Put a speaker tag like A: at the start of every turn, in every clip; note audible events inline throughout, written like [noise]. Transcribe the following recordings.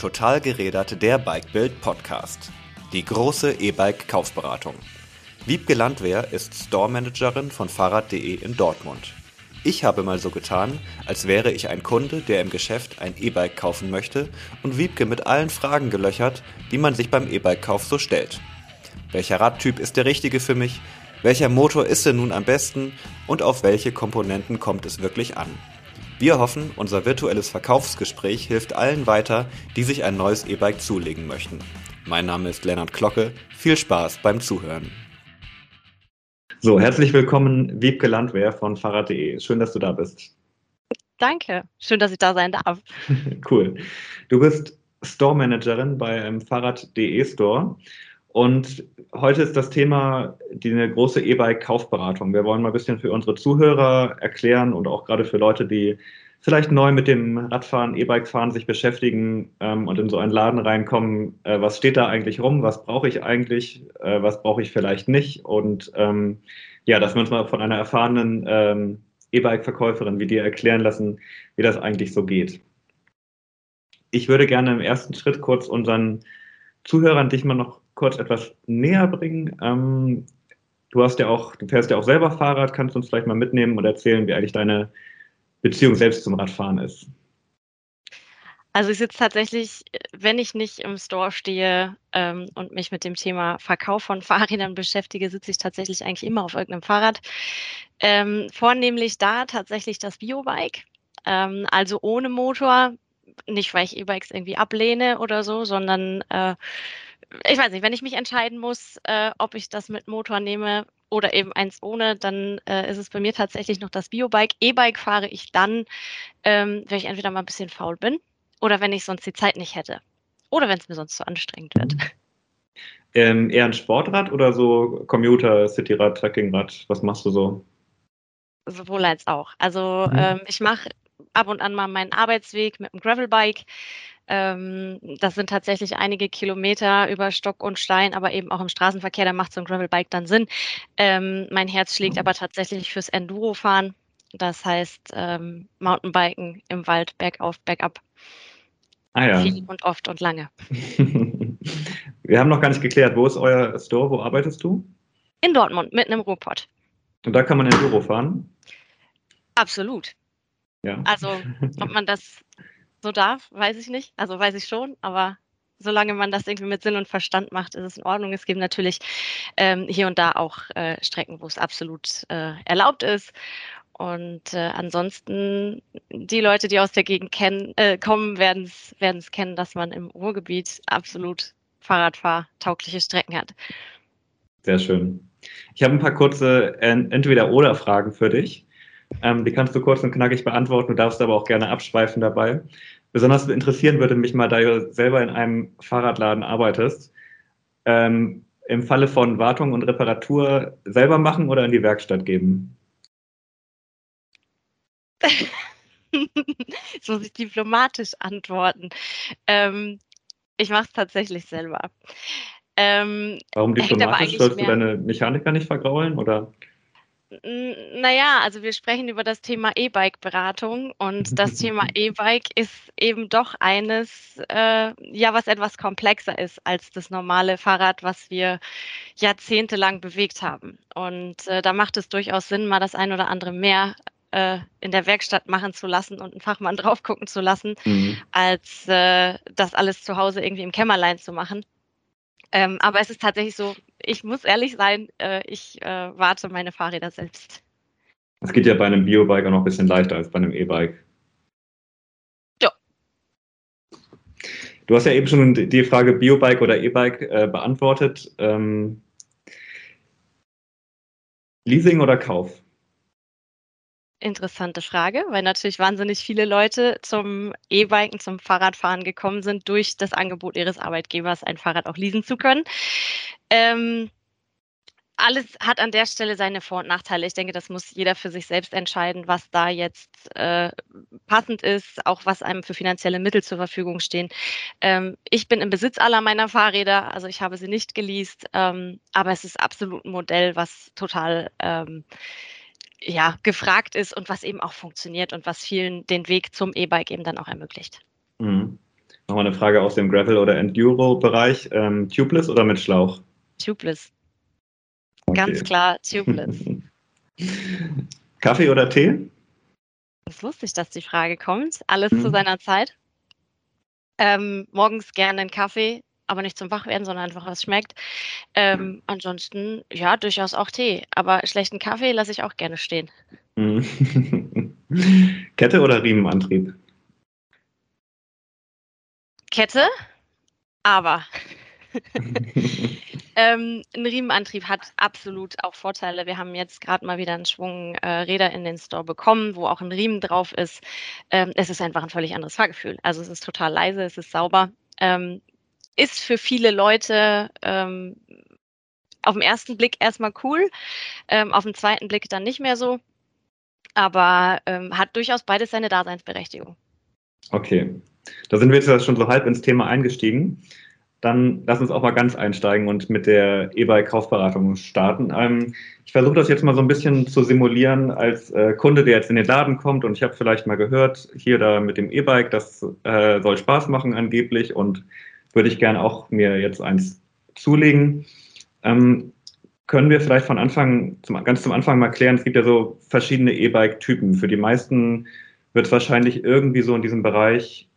A: Total gerädert der Bikebild Podcast. Die große E-Bike Kaufberatung. Wiebke Landwehr ist Store Managerin von Fahrrad.de in Dortmund. Ich habe mal so getan, als wäre ich ein Kunde, der im Geschäft ein E-Bike kaufen möchte und Wiebke mit allen Fragen gelöchert, die man sich beim E-Bike-Kauf so stellt. Welcher Radtyp ist der richtige für mich? Welcher Motor ist denn nun am besten? Und auf welche Komponenten kommt es wirklich an? Wir hoffen, unser virtuelles Verkaufsgespräch hilft allen weiter, die sich ein neues E-Bike zulegen möchten. Mein Name ist Lennart Glocke. Viel Spaß beim Zuhören. So, herzlich willkommen, Wiebke Landwehr von Fahrrad.de. Schön, dass du da bist.
B: Danke. Schön, dass ich da sein darf. [laughs]
A: cool. Du bist Store Managerin bei einem Fahrrad.de Store und heute ist das Thema die eine große E-Bike-Kaufberatung. Wir wollen mal ein bisschen für unsere Zuhörer erklären und auch gerade für Leute, die vielleicht neu mit dem Radfahren, E-Bike-Fahren sich beschäftigen ähm, und in so einen Laden reinkommen. Äh, was steht da eigentlich rum? Was brauche ich eigentlich? Äh, was brauche ich vielleicht nicht? Und ähm, ja, dass wir uns mal von einer erfahrenen ähm, E-Bike-Verkäuferin wie dir erklären lassen, wie das eigentlich so geht. Ich würde gerne im ersten Schritt kurz unseren Zuhörern dich mal noch kurz etwas näher bringen. Ähm, du hast ja auch, du fährst ja auch selber Fahrrad, kannst du uns vielleicht mal mitnehmen und erzählen, wie eigentlich deine Beziehung selbst zum Radfahren ist?
B: Also ich sitze tatsächlich, wenn ich nicht im Store stehe ähm, und mich mit dem Thema Verkauf von [laughs] Fahrrädern beschäftige, sitze ich tatsächlich eigentlich immer auf irgendeinem Fahrrad. Ähm, vornehmlich da tatsächlich das Biobike, ähm, also ohne Motor. Nicht, weil ich E-Bikes irgendwie ablehne oder so, sondern äh, ich weiß nicht, wenn ich mich entscheiden muss, äh, ob ich das mit Motor nehme oder eben eins ohne, dann äh, ist es bei mir tatsächlich noch das Biobike. E-Bike fahre ich dann, ähm, wenn ich entweder mal ein bisschen faul bin oder wenn ich sonst die Zeit nicht hätte. Oder wenn es mir sonst zu anstrengend wird.
A: Ähm, eher ein Sportrad oder so Commuter, Cityrad, Trekkingrad? Was machst du so?
B: Sowohl als auch. Also mhm. ähm, ich mache ab und an mal meinen Arbeitsweg mit dem Gravelbike. Ähm, das sind tatsächlich einige Kilometer über Stock und Stein, aber eben auch im Straßenverkehr, da macht so ein Gravelbike dann Sinn. Ähm, mein Herz schlägt aber tatsächlich fürs Enduro-Fahren. Das heißt ähm, Mountainbiken im Wald, bergauf, bergab. Ah ja. Viel und oft und lange. [laughs]
A: Wir haben noch gar nicht geklärt, wo ist euer Store, wo arbeitest du?
B: In Dortmund, mitten im Ruhrpott.
A: Und da kann man Enduro fahren?
B: Absolut. Ja. Also, ob man das so darf, weiß ich nicht. Also weiß ich schon, aber solange man das irgendwie mit Sinn und Verstand macht, ist es in Ordnung. Es gibt natürlich ähm, hier und da auch äh, Strecken, wo es absolut äh, erlaubt ist. Und äh, ansonsten, die Leute, die aus der Gegend kennen, äh, kommen, werden es kennen, dass man im Ruhrgebiet absolut Fahrradfahrtaugliche Strecken hat.
A: Sehr schön. Ich habe ein paar kurze Entweder-Oder-Fragen für dich. Ähm, die kannst du kurz und knackig beantworten, du darfst aber auch gerne abschweifen dabei. Besonders interessieren würde mich mal, da du selber in einem Fahrradladen arbeitest, ähm, im Falle von Wartung und Reparatur selber machen oder in die Werkstatt geben? [laughs]
B: Jetzt muss ich diplomatisch antworten. Ähm, ich mache es tatsächlich selber.
A: Ähm, Warum diplomatisch? Sollst du deine Mechaniker nicht vergraulen? Oder?
B: Naja, also wir sprechen über das Thema E-Bike-Beratung und das [laughs] Thema E-Bike ist eben doch eines, äh, ja, was etwas komplexer ist als das normale Fahrrad, was wir jahrzehntelang bewegt haben. Und äh, da macht es durchaus Sinn, mal das ein oder andere mehr äh, in der Werkstatt machen zu lassen und einen Fachmann [laughs] drauf gucken zu lassen, mhm. als äh, das alles zu Hause irgendwie im Kämmerlein zu machen. Ähm, aber es ist tatsächlich so, ich muss ehrlich sein, äh, ich äh, warte meine Fahrräder selbst.
A: Es geht ja bei einem Biobike auch noch ein bisschen leichter als bei einem E-Bike. Ja. Du hast ja eben schon die Frage Biobike oder E-Bike äh, beantwortet. Ähm, Leasing oder Kauf?
B: Interessante Frage, weil natürlich wahnsinnig viele Leute zum E-Biken, zum Fahrradfahren gekommen sind durch das Angebot ihres Arbeitgebers, ein Fahrrad auch leasen zu können. Ähm, alles hat an der Stelle seine Vor- und Nachteile. Ich denke, das muss jeder für sich selbst entscheiden, was da jetzt äh, passend ist, auch was einem für finanzielle Mittel zur Verfügung stehen. Ähm, ich bin im Besitz aller meiner Fahrräder, also ich habe sie nicht geleast, ähm, aber es ist absolut ein Modell, was total ähm, ja, gefragt ist und was eben auch funktioniert und was vielen den Weg zum E-Bike eben dann auch ermöglicht.
A: Mhm. Nochmal eine Frage aus dem Gravel- oder Enduro-Bereich. Ähm, tubeless oder mit Schlauch?
B: Tubeless. Okay. Ganz klar, tubeless. [laughs]
A: Kaffee oder Tee?
B: Das wusste ich, dass die Frage kommt. Alles hm. zu seiner Zeit. Ähm, morgens gerne einen Kaffee, aber nicht zum Wachwerden, sondern einfach, was schmeckt. Ähm, ansonsten, ja, durchaus auch Tee. Aber schlechten Kaffee lasse ich auch gerne stehen.
A: Hm. [laughs] Kette oder Riemenantrieb?
B: Kette, aber [laughs] ähm, ein Riemenantrieb hat absolut auch Vorteile. Wir haben jetzt gerade mal wieder einen Schwung äh, Räder in den Store bekommen, wo auch ein Riemen drauf ist. Ähm, es ist einfach ein völlig anderes Fahrgefühl. Also es ist total leise, es ist sauber. Ähm, ist für viele Leute ähm, auf den ersten Blick erstmal cool, ähm, auf den zweiten Blick dann nicht mehr so, aber ähm, hat durchaus beides seine Daseinsberechtigung.
A: Okay, da sind wir jetzt schon so halb ins Thema eingestiegen. Dann lass uns auch mal ganz einsteigen und mit der E-Bike-Kaufberatung starten. Ähm, ich versuche das jetzt mal so ein bisschen zu simulieren als äh, Kunde, der jetzt in den Laden kommt und ich habe vielleicht mal gehört, hier da mit dem E-Bike, das äh, soll Spaß machen angeblich und würde ich gerne auch mir jetzt eins zulegen. Ähm, können wir vielleicht von Anfang, zum, ganz zum Anfang mal klären, es gibt ja so verschiedene E-Bike-Typen. Für die meisten wird es wahrscheinlich irgendwie so in diesem Bereich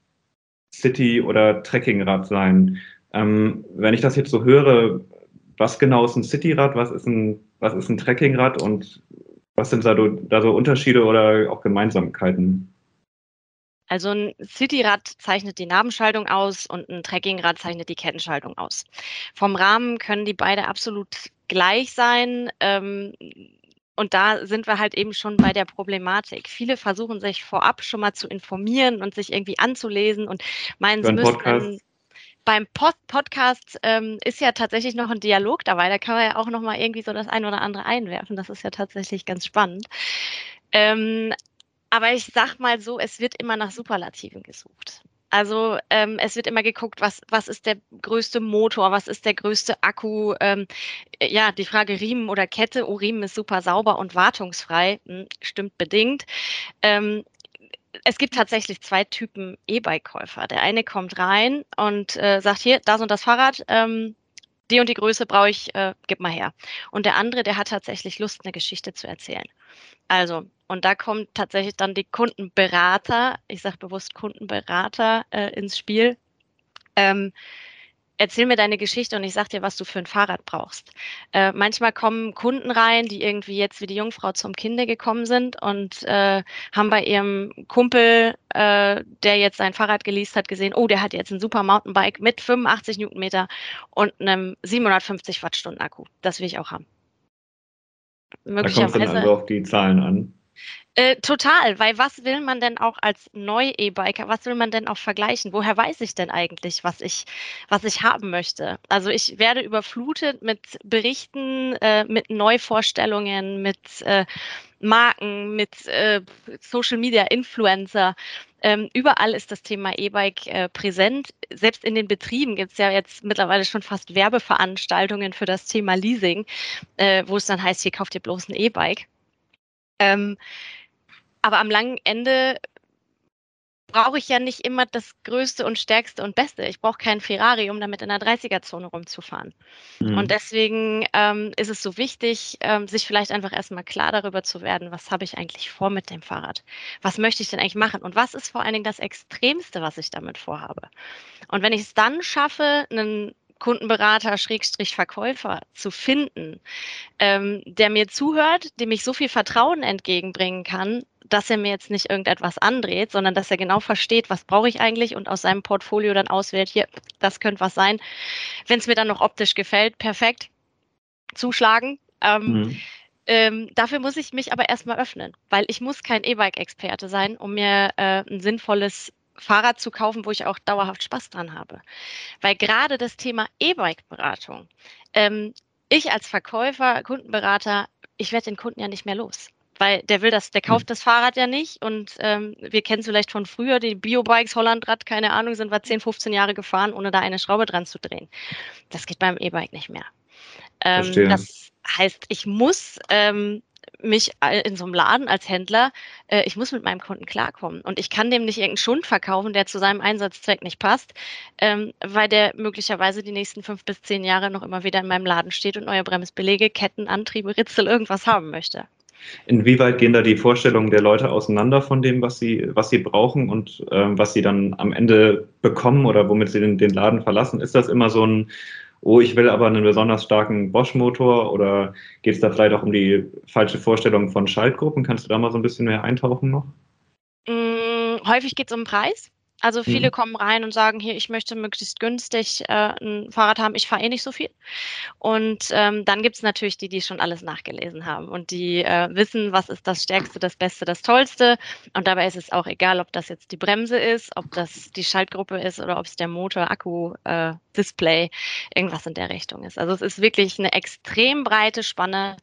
A: City oder Trekkingrad sein. Ähm, wenn ich das jetzt so höre, was genau ist ein Cityrad, was ist ein, was ist ein Trekkingrad und was sind da, da so Unterschiede oder auch Gemeinsamkeiten?
B: Also ein Cityrad zeichnet die Nabenschaltung aus und ein Trekkingrad zeichnet die Kettenschaltung aus. Vom Rahmen können die beide absolut gleich sein. Ähm, und da sind wir halt eben schon bei der Problematik. Viele versuchen sich vorab schon mal zu informieren und sich irgendwie anzulesen und meinen, sie müssen beim Pod Podcast ähm, ist ja tatsächlich noch ein Dialog dabei. Da kann man ja auch noch mal irgendwie so das ein oder andere einwerfen. Das ist ja tatsächlich ganz spannend. Ähm, aber ich sag mal so, es wird immer nach Superlativen gesucht. Also ähm, es wird immer geguckt, was, was ist der größte Motor, was ist der größte Akku. Ähm, ja, die Frage Riemen oder Kette. Oh, Riemen ist super sauber und wartungsfrei. Hm, stimmt bedingt. Ähm, es gibt tatsächlich zwei Typen E-Bike-Käufer. Der eine kommt rein und äh, sagt, hier, das und das Fahrrad, ähm, die und die Größe brauche ich, äh, gib mal her. Und der andere, der hat tatsächlich Lust, eine Geschichte zu erzählen. Also, und da kommt tatsächlich dann die Kundenberater, ich sage bewusst Kundenberater äh, ins Spiel. Ähm, erzähl mir deine Geschichte und ich sag dir, was du für ein Fahrrad brauchst. Äh, manchmal kommen Kunden rein, die irgendwie jetzt wie die Jungfrau zum Kinde gekommen sind und äh, haben bei ihrem Kumpel, äh, der jetzt sein Fahrrad geleast hat, gesehen, oh, der hat jetzt ein super Mountainbike mit 85 Newtonmeter und einem 750 Wattstunden Akku. Das will ich auch haben.
A: Möglicherweise. Da kommt dann also auf die Zahlen an.
B: Äh, total, weil was will man denn auch als Neu-E-Biker, was will man denn auch vergleichen? Woher weiß ich denn eigentlich, was ich, was ich haben möchte? Also ich werde überflutet mit Berichten, äh, mit Neuvorstellungen, mit äh, Marken, mit äh, Social Media Influencer. Ähm, überall ist das Thema E-Bike äh, präsent. Selbst in den Betrieben gibt es ja jetzt mittlerweile schon fast Werbeveranstaltungen für das Thema Leasing, äh, wo es dann heißt, hier kauft ihr bloß ein E-Bike. Ähm, aber am langen Ende brauche ich ja nicht immer das Größte und Stärkste und Beste. Ich brauche kein Ferrari, um damit in der 30er-Zone rumzufahren. Mhm. Und deswegen ähm, ist es so wichtig, ähm, sich vielleicht einfach erstmal klar darüber zu werden, was habe ich eigentlich vor mit dem Fahrrad? Was möchte ich denn eigentlich machen? Und was ist vor allen Dingen das Extremste, was ich damit vorhabe? Und wenn ich es dann schaffe, einen Kundenberater, Schrägstrich Verkäufer zu finden, ähm, der mir zuhört, dem ich so viel Vertrauen entgegenbringen kann, dass er mir jetzt nicht irgendetwas andreht, sondern dass er genau versteht, was brauche ich eigentlich und aus seinem Portfolio dann auswählt, hier, das könnte was sein. Wenn es mir dann noch optisch gefällt, perfekt, zuschlagen. Ähm, mhm. Ähm, dafür muss ich mich aber erstmal öffnen, weil ich muss kein E-Bike-Experte sein, um mir äh, ein sinnvolles Fahrrad zu kaufen, wo ich auch dauerhaft Spaß dran habe. Weil gerade das Thema E-Bike-Beratung, ähm, ich als Verkäufer, Kundenberater, ich werde den Kunden ja nicht mehr los. Weil der will das, der hm. kauft das Fahrrad ja nicht und ähm, wir kennen es vielleicht von früher, die Biobikes, Hollandrad, keine Ahnung, sind wir 10, 15 Jahre gefahren, ohne da eine Schraube dran zu drehen. Das geht beim E-Bike nicht mehr. Ähm, das heißt, ich muss ähm, mich in so einem Laden als Händler, äh, ich muss mit meinem Kunden klarkommen. Und ich kann dem nicht irgendeinen Schund verkaufen, der zu seinem Einsatzzweck nicht passt, ähm, weil der möglicherweise die nächsten fünf bis zehn Jahre noch immer wieder in meinem Laden steht und neue Bremsbelege, Ketten, Antriebe, Ritzel, irgendwas haben möchte.
A: Inwieweit gehen da die Vorstellungen der Leute auseinander von dem, was sie, was sie brauchen und ähm, was sie dann am Ende bekommen oder womit sie den, den Laden verlassen? Ist das immer so ein oh, ich will aber einen besonders starken Bosch-Motor oder geht es da vielleicht auch um die falsche Vorstellung von Schaltgruppen? Kannst du da mal so ein bisschen mehr eintauchen noch?
B: Mm, häufig geht es um Preis. Also viele mhm. kommen rein und sagen, hier, ich möchte möglichst günstig äh, ein Fahrrad haben, ich fahre eh nicht so viel. Und ähm, dann gibt es natürlich die, die schon alles nachgelesen haben und die äh, wissen, was ist das Stärkste, das Beste, das Tollste. Und dabei ist es auch egal, ob das jetzt die Bremse ist, ob das die Schaltgruppe ist oder ob es der Motor, Akku, äh, Display, irgendwas in der Richtung ist. Also es ist wirklich eine extrem breite Spanne.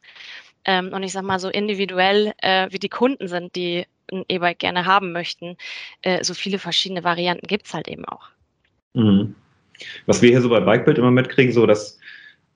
B: Ähm, und ich sag mal so individuell, äh, wie die Kunden sind, die ein E-Bike gerne haben möchten, äh, so viele verschiedene Varianten gibt es halt eben auch.
A: Mhm. Was wir hier so bei Bikebild immer mitkriegen, so dass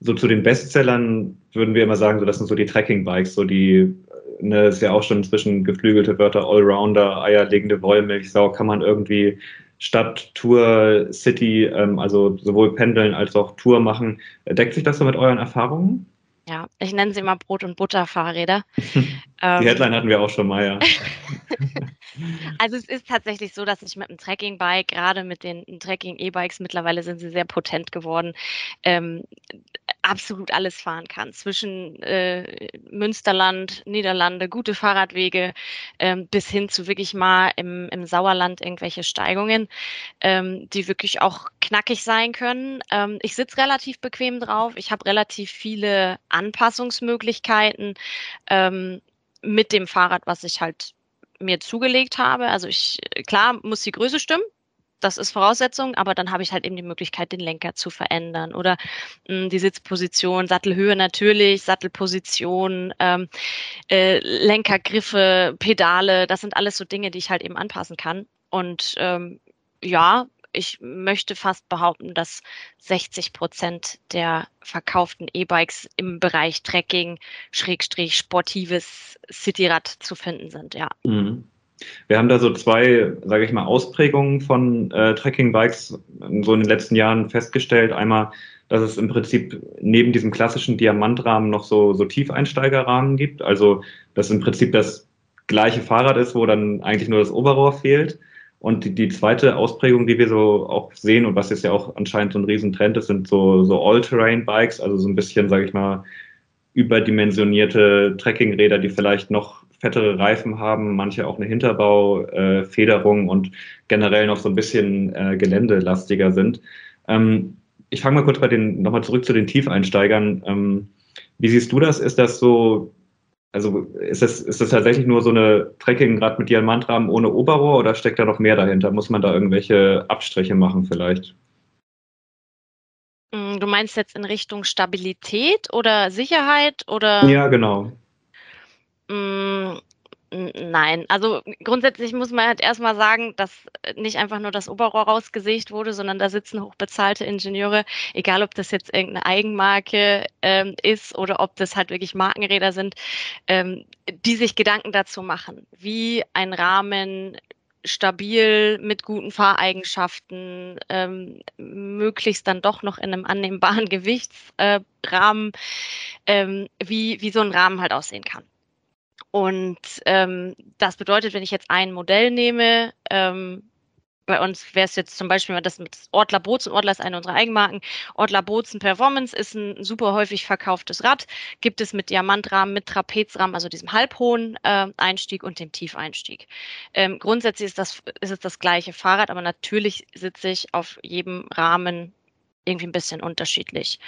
A: so zu den Bestsellern würden wir immer sagen, so das sind so die Trekking-Bikes, so die, ne, ist ja auch schon inzwischen geflügelte Wörter, Allrounder, eierlegende Wollmilchsau, kann man irgendwie Stadt, Tour, City, ähm, also sowohl pendeln als auch Tour machen. Deckt sich das so mit euren Erfahrungen?
B: Ja, ich nenne sie immer Brot- und Butter-Fahrräder. [laughs]
A: Die ähm, Headline hatten wir auch schon mal, ja. [laughs]
B: also es ist tatsächlich so, dass ich mit einem Trekking-Bike, gerade mit den Trekking-E-Bikes, mittlerweile sind sie sehr potent geworden, ähm, absolut alles fahren kann. Zwischen äh, Münsterland, Niederlande, gute Fahrradwege ähm, bis hin zu wirklich mal im, im Sauerland irgendwelche Steigungen, ähm, die wirklich auch knackig sein können. Ähm, ich sitze relativ bequem drauf. Ich habe relativ viele Anpassungsmöglichkeiten ähm, mit dem Fahrrad, was ich halt mir zugelegt habe. Also ich, klar, muss die Größe stimmen das ist Voraussetzung, aber dann habe ich halt eben die Möglichkeit, den Lenker zu verändern oder mh, hm, die Sitzposition, Sattelhöhe natürlich, Sattelposition, ähm, äh, Lenkergriffe, Pedale, das sind alles so Dinge, die ich halt eben anpassen kann. Und ähm, ja, ich möchte fast behaupten, dass 60 Prozent der verkauften E-Bikes im Bereich Trekking, Schrägstrich, sportives Cityrad zu finden sind, ja. Mhm.
A: Wir haben da so zwei, sage ich mal, Ausprägungen von äh, Trekking-Bikes so in den letzten Jahren festgestellt. Einmal, dass es im Prinzip neben diesem klassischen Diamantrahmen noch so, so Tiefeinsteigerrahmen gibt. Also, dass im Prinzip das gleiche Fahrrad ist, wo dann eigentlich nur das Oberrohr fehlt. Und die, die zweite Ausprägung, die wir so auch sehen und was jetzt ja auch anscheinend so ein Riesentrend ist, sind so, so All-Terrain-Bikes, also so ein bisschen, sage ich mal, überdimensionierte Trekkingräder, die vielleicht noch fettere Reifen haben, manche auch eine Hinterbaufederung äh, und generell noch so ein bisschen äh, geländelastiger sind. Ähm, ich fange mal kurz bei den, nochmal zurück zu den Tiefeinsteigern. Ähm, wie siehst du das? Ist das so, also ist das, ist das tatsächlich nur so eine Trekking gerade mit Diamantrahmen ohne Oberrohr oder steckt da noch mehr dahinter? Muss man da irgendwelche Abstriche machen vielleicht?
B: Hm, du meinst jetzt in Richtung Stabilität oder Sicherheit oder?
A: Ja, genau.
B: Mm, nein, also grundsätzlich muss man halt erstmal sagen, dass nicht einfach nur das Oberrohr rausgesägt wurde, sondern da sitzen hochbezahlte Ingenieure, egal ob das jetzt irgendeine Eigenmarke ähm, ist oder ob das halt wirklich Markenräder sind, ähm, die sich Gedanken dazu machen, wie ein Rahmen stabil mit guten Fahreigenschaften, ähm, möglichst dann doch noch in einem annehmbaren [laughs] Gewichtsrahmen, äh, ähm, wie, wie so ein Rahmen halt aussehen kann. Und ähm, das bedeutet, wenn ich jetzt ein Modell nehme, ähm, bei uns wäre es jetzt zum Beispiel das mit Ortler Bozen. Ortler ist eine unserer Eigenmarken. Ortler Bozen Performance ist ein super häufig verkauftes Rad. Gibt es mit Diamantrahmen, mit Trapezrahmen, also diesem halbhohen äh, Einstieg und dem Tiefeinstieg. Ähm, grundsätzlich ist, das, ist es das gleiche Fahrrad, aber natürlich sitze ich auf jedem Rahmen irgendwie ein bisschen unterschiedlich.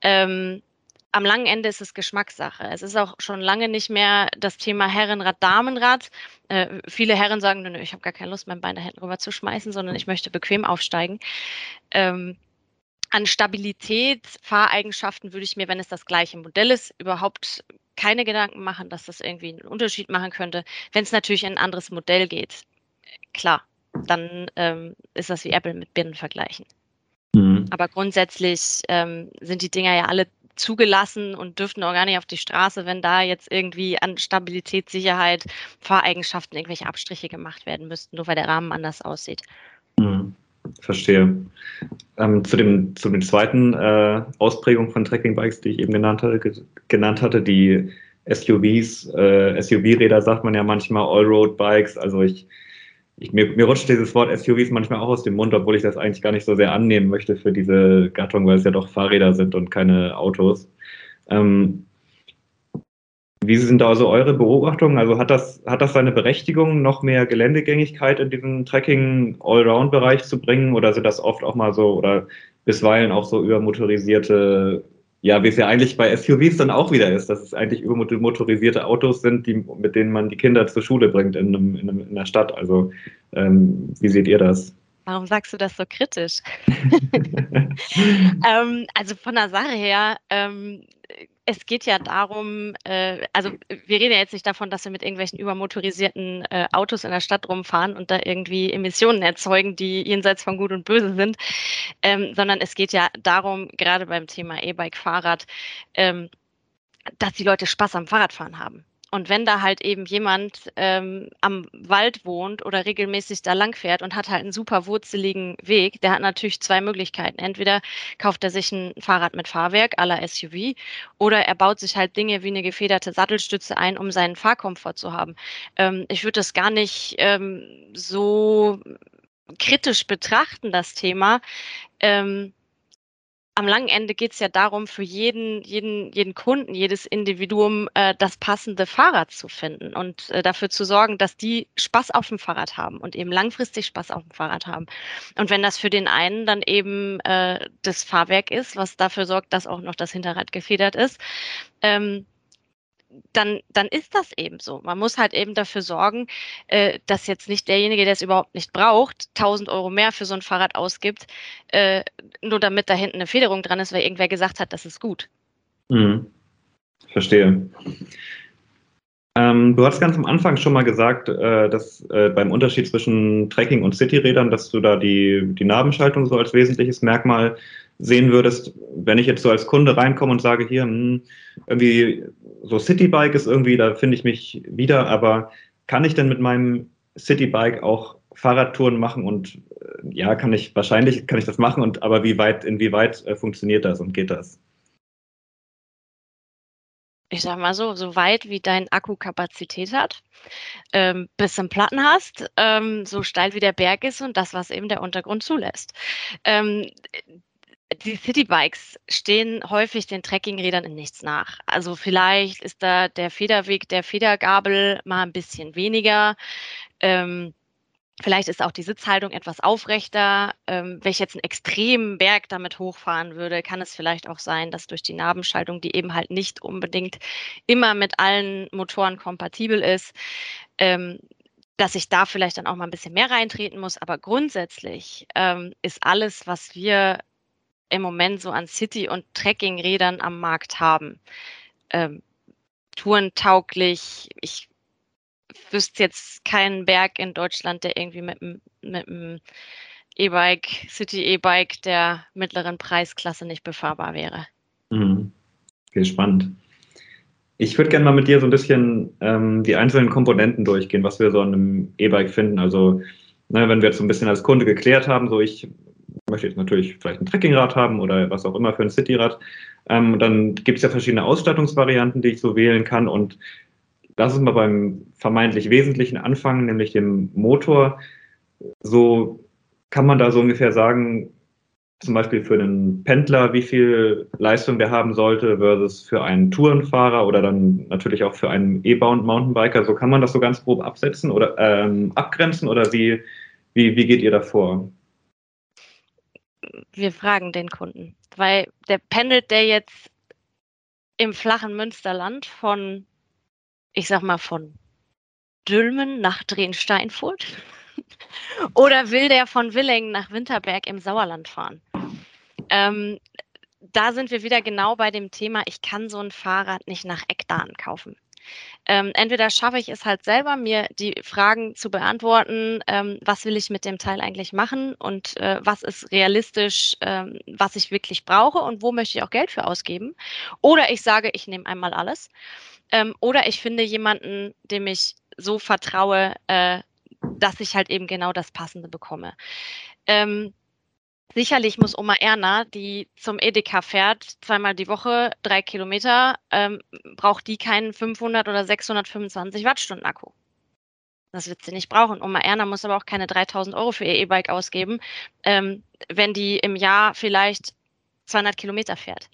B: Ähm, am langen Ende ist es Geschmackssache. Es ist auch schon lange nicht mehr das Thema Herrenrad, Damenrad. Äh, viele Herren sagen, nö, ich habe gar keine Lust, mein Bein da hinten rüber zu schmeißen, sondern ich möchte bequem aufsteigen. Ähm, an Stabilität, Fahreigenschaften würde ich mir, wenn es das gleiche Modell ist, überhaupt keine Gedanken machen, dass das irgendwie einen Unterschied machen könnte. Wenn es natürlich in ein anderes Modell geht, klar, dann ähm, ist das wie Apple mit Birnen vergleichen. Mhm. Aber grundsätzlich ähm, sind die Dinger ja alle zugelassen und dürften auch gar nicht auf die Straße, wenn da jetzt irgendwie an Stabilität, Sicherheit, Fahreigenschaften irgendwelche Abstriche gemacht werden müssten, nur weil der Rahmen anders aussieht.
A: Hm, verstehe. Ähm, zu, dem, zu den zweiten äh, Ausprägung von Trekkingbikes, die ich eben genannt hatte, genannt hatte die SUVs, äh, SUV-Räder sagt man ja manchmal, Allroad-Bikes. Also ich, ich mir, mir, rutscht dieses Wort SUVs manchmal auch aus dem Mund, obwohl ich das eigentlich gar nicht so sehr annehmen möchte für diese Gattung, weil es ja doch Fahrräder sind und keine Autos. Ähm, wie sind da also eure Beobachtungen? Also hat das, hat das seine Berechtigung, noch mehr Geländegängigkeit in diesen Trekking-Allround-Bereich zu bringen? Oder sind das oft auch mal so oder bisweilen auch so übermotorisierte ja, wie es ja eigentlich bei SUVs dann auch wieder ist, dass es eigentlich übermotorisierte Autos sind, die, mit denen man die Kinder zur Schule bringt in, einem, in, einem, in einer Stadt. Also ähm, wie seht ihr das?
B: Warum sagst du das so kritisch? [laughs] [laughs] ähm, also von der Sache her, ähm, es geht ja darum, äh, also wir reden ja jetzt nicht davon, dass wir mit irgendwelchen übermotorisierten äh, Autos in der Stadt rumfahren und da irgendwie Emissionen erzeugen, die jenseits von Gut und Böse sind, ähm, sondern es geht ja darum, gerade beim Thema E-Bike, Fahrrad, ähm, dass die Leute Spaß am Fahrradfahren haben. Und wenn da halt eben jemand ähm, am Wald wohnt oder regelmäßig da lang fährt und hat halt einen super wurzeligen Weg, der hat natürlich zwei Möglichkeiten. Entweder kauft er sich ein Fahrrad mit Fahrwerk la SUV oder er baut sich halt Dinge wie eine gefederte Sattelstütze ein, um seinen Fahrkomfort zu haben. Ähm, ich würde das gar nicht ähm, so kritisch betrachten, das Thema. Ähm, am langen Ende geht es ja darum, für jeden, jeden, jeden Kunden, jedes Individuum äh, das passende Fahrrad zu finden und äh, dafür zu sorgen, dass die Spaß auf dem Fahrrad haben und eben langfristig Spaß auf dem Fahrrad haben. Und wenn das für den einen dann eben äh, das Fahrwerk ist, was dafür sorgt, dass auch noch das Hinterrad gefedert ist, ähm, dann, dann ist das eben so. Man muss halt eben dafür sorgen, äh, dass jetzt nicht derjenige, der es überhaupt nicht braucht, 1000 Euro mehr für so ein Fahrrad ausgibt, äh, nur damit da hinten eine Federung dran ist, weil irgendwer gesagt hat, das ist gut.
A: Mhm. Verstehe. Ähm, du hast ganz am Anfang schon mal gesagt, äh, dass äh, beim Unterschied zwischen Trekking und Cityrädern, dass du da die, die Nabenschaltung so als wesentliches Merkmal sehen würdest, wenn ich jetzt so als Kunde reinkomme und sage, hier, hm, irgendwie so Citybike ist irgendwie, da finde ich mich wieder, aber kann ich denn mit meinem Citybike auch Fahrradtouren machen und äh, ja, kann ich, wahrscheinlich kann ich das machen und aber wie weit, inwieweit äh, funktioniert das und geht das?
B: ich sag mal so, so weit wie dein Akku Kapazität hat, ähm, bis du einen Platten hast, ähm, so steil wie der Berg ist und das, was eben der Untergrund zulässt. Ähm, die Citybikes stehen häufig den Trekkingrädern in nichts nach. Also vielleicht ist da der Federweg der Federgabel mal ein bisschen weniger. Ähm, Vielleicht ist auch die Sitzhaltung etwas aufrechter. Ähm, wenn ich jetzt einen extremen Berg damit hochfahren würde, kann es vielleicht auch sein, dass durch die Nabenschaltung, die eben halt nicht unbedingt immer mit allen Motoren kompatibel ist, ähm, dass ich da vielleicht dann auch mal ein bisschen mehr reintreten muss. Aber grundsätzlich ähm, ist alles, was wir im Moment so an City- und Trekkingrädern am Markt haben, ähm, tourentauglich. Ich wüsste jetzt keinen Berg in Deutschland, der irgendwie mit einem E-Bike, City E-Bike der mittleren Preisklasse nicht befahrbar wäre.
A: Mhm. Okay, spannend. Ich würde gerne mal mit dir so ein bisschen ähm, die einzelnen Komponenten durchgehen, was wir so an einem E-Bike finden. Also, ne, wenn wir jetzt so ein bisschen als Kunde geklärt haben, so ich möchte jetzt natürlich vielleicht ein Trekkingrad haben oder was auch immer für ein Cityrad, ähm, dann gibt es ja verschiedene Ausstattungsvarianten, die ich so wählen kann und lass uns mal beim vermeintlich Wesentlichen anfangen, nämlich dem Motor. So kann man da so ungefähr sagen, zum Beispiel für einen Pendler, wie viel Leistung der haben sollte, versus für einen Tourenfahrer oder dann natürlich auch für einen E-Bound Mountainbiker. So kann man das so ganz grob absetzen oder ähm, abgrenzen oder wie, wie, wie geht ihr da vor?
B: Wir fragen den Kunden, weil der pendelt der jetzt im flachen Münsterland von ich sag mal, von Dülmen nach Drehen-Steinfurt? [laughs] Oder will der von Willingen nach Winterberg im Sauerland fahren? Ähm, da sind wir wieder genau bei dem Thema, ich kann so ein Fahrrad nicht nach Eckdaten kaufen. Ähm, entweder schaffe ich es halt selber, mir die Fragen zu beantworten, ähm, was will ich mit dem Teil eigentlich machen und äh, was ist realistisch, ähm, was ich wirklich brauche und wo möchte ich auch Geld für ausgeben. Oder ich sage, ich nehme einmal alles. Ähm, oder ich finde jemanden, dem ich so vertraue, äh, dass ich halt eben genau das Passende bekomme. Ähm, Sicherlich muss Oma Erna, die zum Edeka fährt, zweimal die Woche, drei Kilometer, ähm, braucht die keinen 500 oder 625 Wattstunden Akku. Das wird sie nicht brauchen. Oma Erna muss aber auch keine 3000 Euro für ihr E-Bike ausgeben, ähm, wenn die im Jahr vielleicht 200 Kilometer fährt.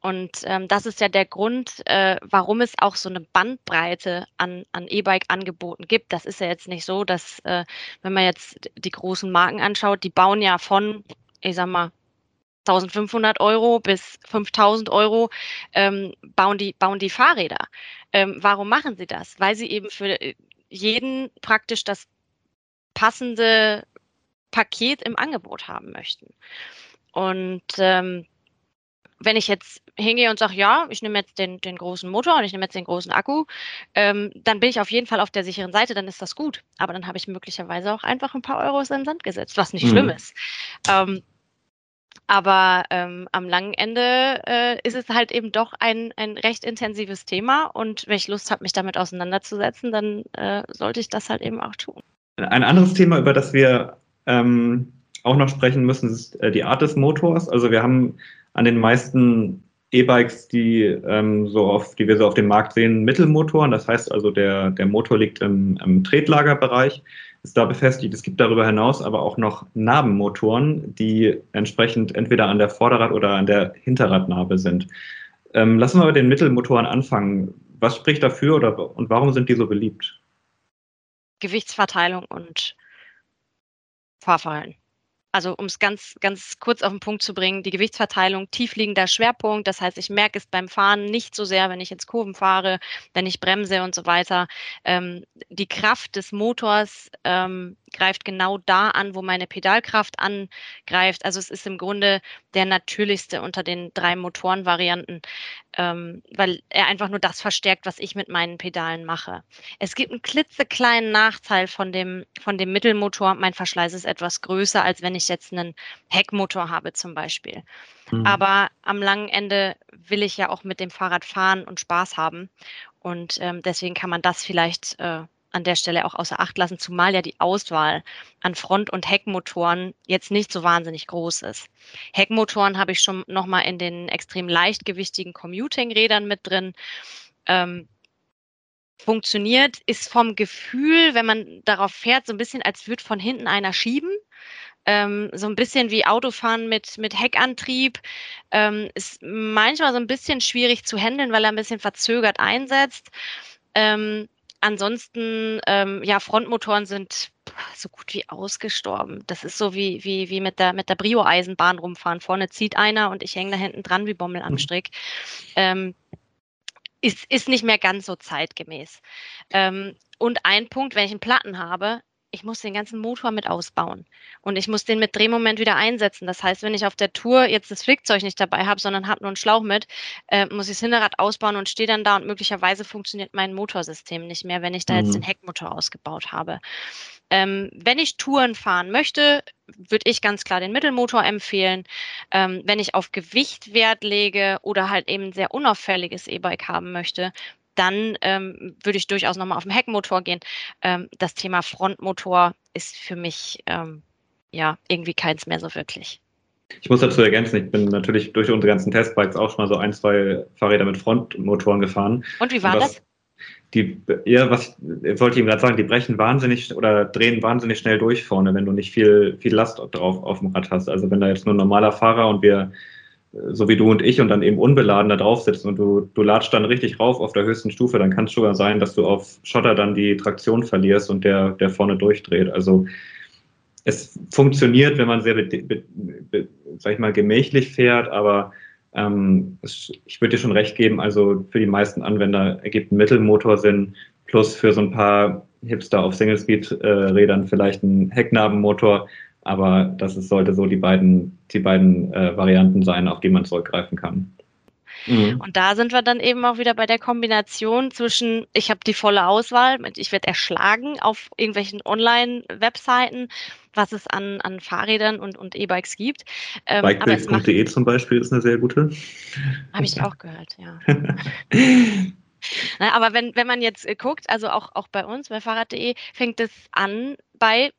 B: Und ähm, das ist ja der Grund, äh, warum es auch so eine Bandbreite an, an E-Bike-Angeboten gibt. Das ist ja jetzt nicht so, dass, äh, wenn man jetzt die großen Marken anschaut, die bauen ja von ich sag mal, 1500 Euro bis 5000 Euro ähm, bauen, die, bauen die Fahrräder. Ähm, warum machen sie das? Weil sie eben für jeden praktisch das passende Paket im Angebot haben möchten. Und ähm, wenn ich jetzt hingehe und sage, ja, ich nehme jetzt den, den großen Motor und ich nehme jetzt den großen Akku, ähm, dann bin ich auf jeden Fall auf der sicheren Seite, dann ist das gut. Aber dann habe ich möglicherweise auch einfach ein paar Euros in den Sand gesetzt, was nicht mhm. schlimm ist. Ähm, aber ähm, am langen Ende äh, ist es halt eben doch ein, ein recht intensives Thema und wenn ich Lust habe, mich damit auseinanderzusetzen, dann äh, sollte ich das halt eben auch tun.
A: Ein anderes Thema, über das wir ähm, auch noch sprechen müssen, ist äh, die Art des Motors. Also wir haben an den meisten E-Bikes, die, ähm, so auf, die wir so auf dem Markt sehen, Mittelmotoren. Das heißt also, der, der Motor liegt im, im Tretlagerbereich ist da befestigt. Es gibt darüber hinaus aber auch noch Nabenmotoren, die entsprechend entweder an der Vorderrad- oder an der Hinterradnabe sind. Ähm, lassen wir bei den Mittelmotoren anfangen. Was spricht dafür oder, und warum sind die so beliebt?
B: Gewichtsverteilung und Fahrverhalten. Also um es ganz, ganz kurz auf den Punkt zu bringen, die Gewichtsverteilung, tiefliegender Schwerpunkt. Das heißt, ich merke es beim Fahren nicht so sehr, wenn ich jetzt Kurven fahre, wenn ich bremse und so weiter. Ähm, die Kraft des Motors ähm, greift genau da an, wo meine Pedalkraft angreift. Also es ist im Grunde der natürlichste unter den drei Motorenvarianten, ähm, weil er einfach nur das verstärkt, was ich mit meinen Pedalen mache. Es gibt einen klitzekleinen Nachteil von dem, von dem Mittelmotor. Mein Verschleiß ist etwas größer, als wenn ich jetzt einen Heckmotor habe zum Beispiel. Mhm. Aber am langen Ende will ich ja auch mit dem Fahrrad fahren und Spaß haben. Und ähm, deswegen kann man das vielleicht äh, an der Stelle auch außer Acht lassen, zumal ja die Auswahl an Front- und Heckmotoren jetzt nicht so wahnsinnig groß ist. Heckmotoren habe ich schon nochmal in den extrem leichtgewichtigen Commuting-Rädern mit drin. Ähm, funktioniert, ist vom Gefühl, wenn man darauf fährt, so ein bisschen, als würde von hinten einer schieben. Ähm, so ein bisschen wie Autofahren mit, mit Heckantrieb. Ähm, ist manchmal so ein bisschen schwierig zu handeln, weil er ein bisschen verzögert einsetzt. Ähm, ansonsten, ähm, ja, Frontmotoren sind so gut wie ausgestorben. Das ist so wie, wie, wie mit der, mit der Brio-Eisenbahn rumfahren. Vorne zieht einer und ich hänge da hinten dran wie Bommel am mhm. Strick. Ähm, ist, ist nicht mehr ganz so zeitgemäß. Ähm, und ein Punkt, wenn ich einen Platten habe, ich muss den ganzen Motor mit ausbauen und ich muss den mit Drehmoment wieder einsetzen. Das heißt, wenn ich auf der Tour jetzt das Flickzeug nicht dabei habe, sondern habe nur einen Schlauch mit, äh, muss ich das Hinterrad ausbauen und stehe dann da und möglicherweise funktioniert mein Motorsystem nicht mehr, wenn ich da mhm. jetzt den Heckmotor ausgebaut habe. Ähm, wenn ich Touren fahren möchte, würde ich ganz klar den Mittelmotor empfehlen. Ähm, wenn ich auf Gewicht Wert lege oder halt eben ein sehr unauffälliges E-Bike haben möchte, dann ähm, würde ich durchaus nochmal auf den Heckmotor gehen. Ähm, das Thema Frontmotor ist für mich ähm, ja irgendwie keins mehr so wirklich.
A: Ich muss dazu ergänzen, ich bin natürlich durch unsere ganzen Testbikes auch schon mal so ein, zwei Fahrräder mit Frontmotoren gefahren.
B: Und wie war was, das?
A: Die, ja, was ich wollte ich ihm gerade sagen, die brechen wahnsinnig oder drehen wahnsinnig schnell durch vorne, wenn du nicht viel, viel Last drauf auf dem Rad hast. Also wenn da jetzt nur ein normaler Fahrer und wir so wie du und ich und dann eben unbeladen da drauf sitzen und du, du latschst dann richtig rauf auf der höchsten Stufe, dann kann es sogar sein, dass du auf Schotter dann die Traktion verlierst und der, der vorne durchdreht. Also es funktioniert, wenn man sehr, sag ich mal, gemächlich fährt, aber ähm, es, ich würde dir schon recht geben, also für die meisten Anwender ergibt ein Mittelmotor Sinn, plus für so ein paar Hipster auf Single-Speed-Rädern äh, vielleicht ein Hecknabenmotor aber das ist, sollte so die beiden, die beiden äh, Varianten sein, auf die man zurückgreifen kann.
B: Mhm. Und da sind wir dann eben auch wieder bei der Kombination zwischen, ich habe die volle Auswahl, ich werde erschlagen auf irgendwelchen Online-Webseiten, was es an, an Fahrrädern und, und E-Bikes gibt.
A: Ähm, Bikebild.de zum Beispiel ist eine sehr gute.
B: Habe ich auch gehört, ja. [laughs] Na, aber wenn, wenn man jetzt äh, guckt, also auch, auch bei uns, bei Fahrrad.de, fängt es an bei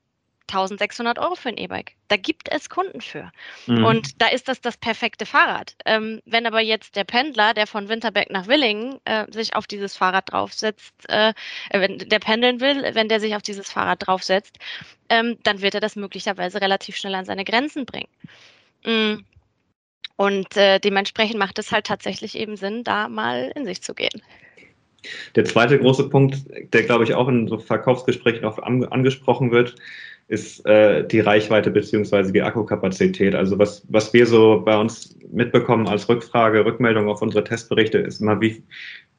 B: 1600 Euro für ein E-Bike. Da gibt es Kunden für. Mhm. Und da ist das das perfekte Fahrrad. Ähm, wenn aber jetzt der Pendler, der von Winterberg nach Willingen äh, sich auf dieses Fahrrad draufsetzt, äh, wenn der pendeln will, wenn der sich auf dieses Fahrrad draufsetzt, ähm, dann wird er das möglicherweise relativ schnell an seine Grenzen bringen. Mhm. Und äh, dementsprechend macht es halt tatsächlich eben Sinn, da mal in sich zu gehen.
A: Der zweite große Punkt, der glaube ich auch in so Verkaufsgesprächen oft angesprochen wird, ist äh, die Reichweite beziehungsweise die Akkukapazität. Also was, was wir so bei uns mitbekommen als Rückfrage, Rückmeldung auf unsere Testberichte, ist immer, wie,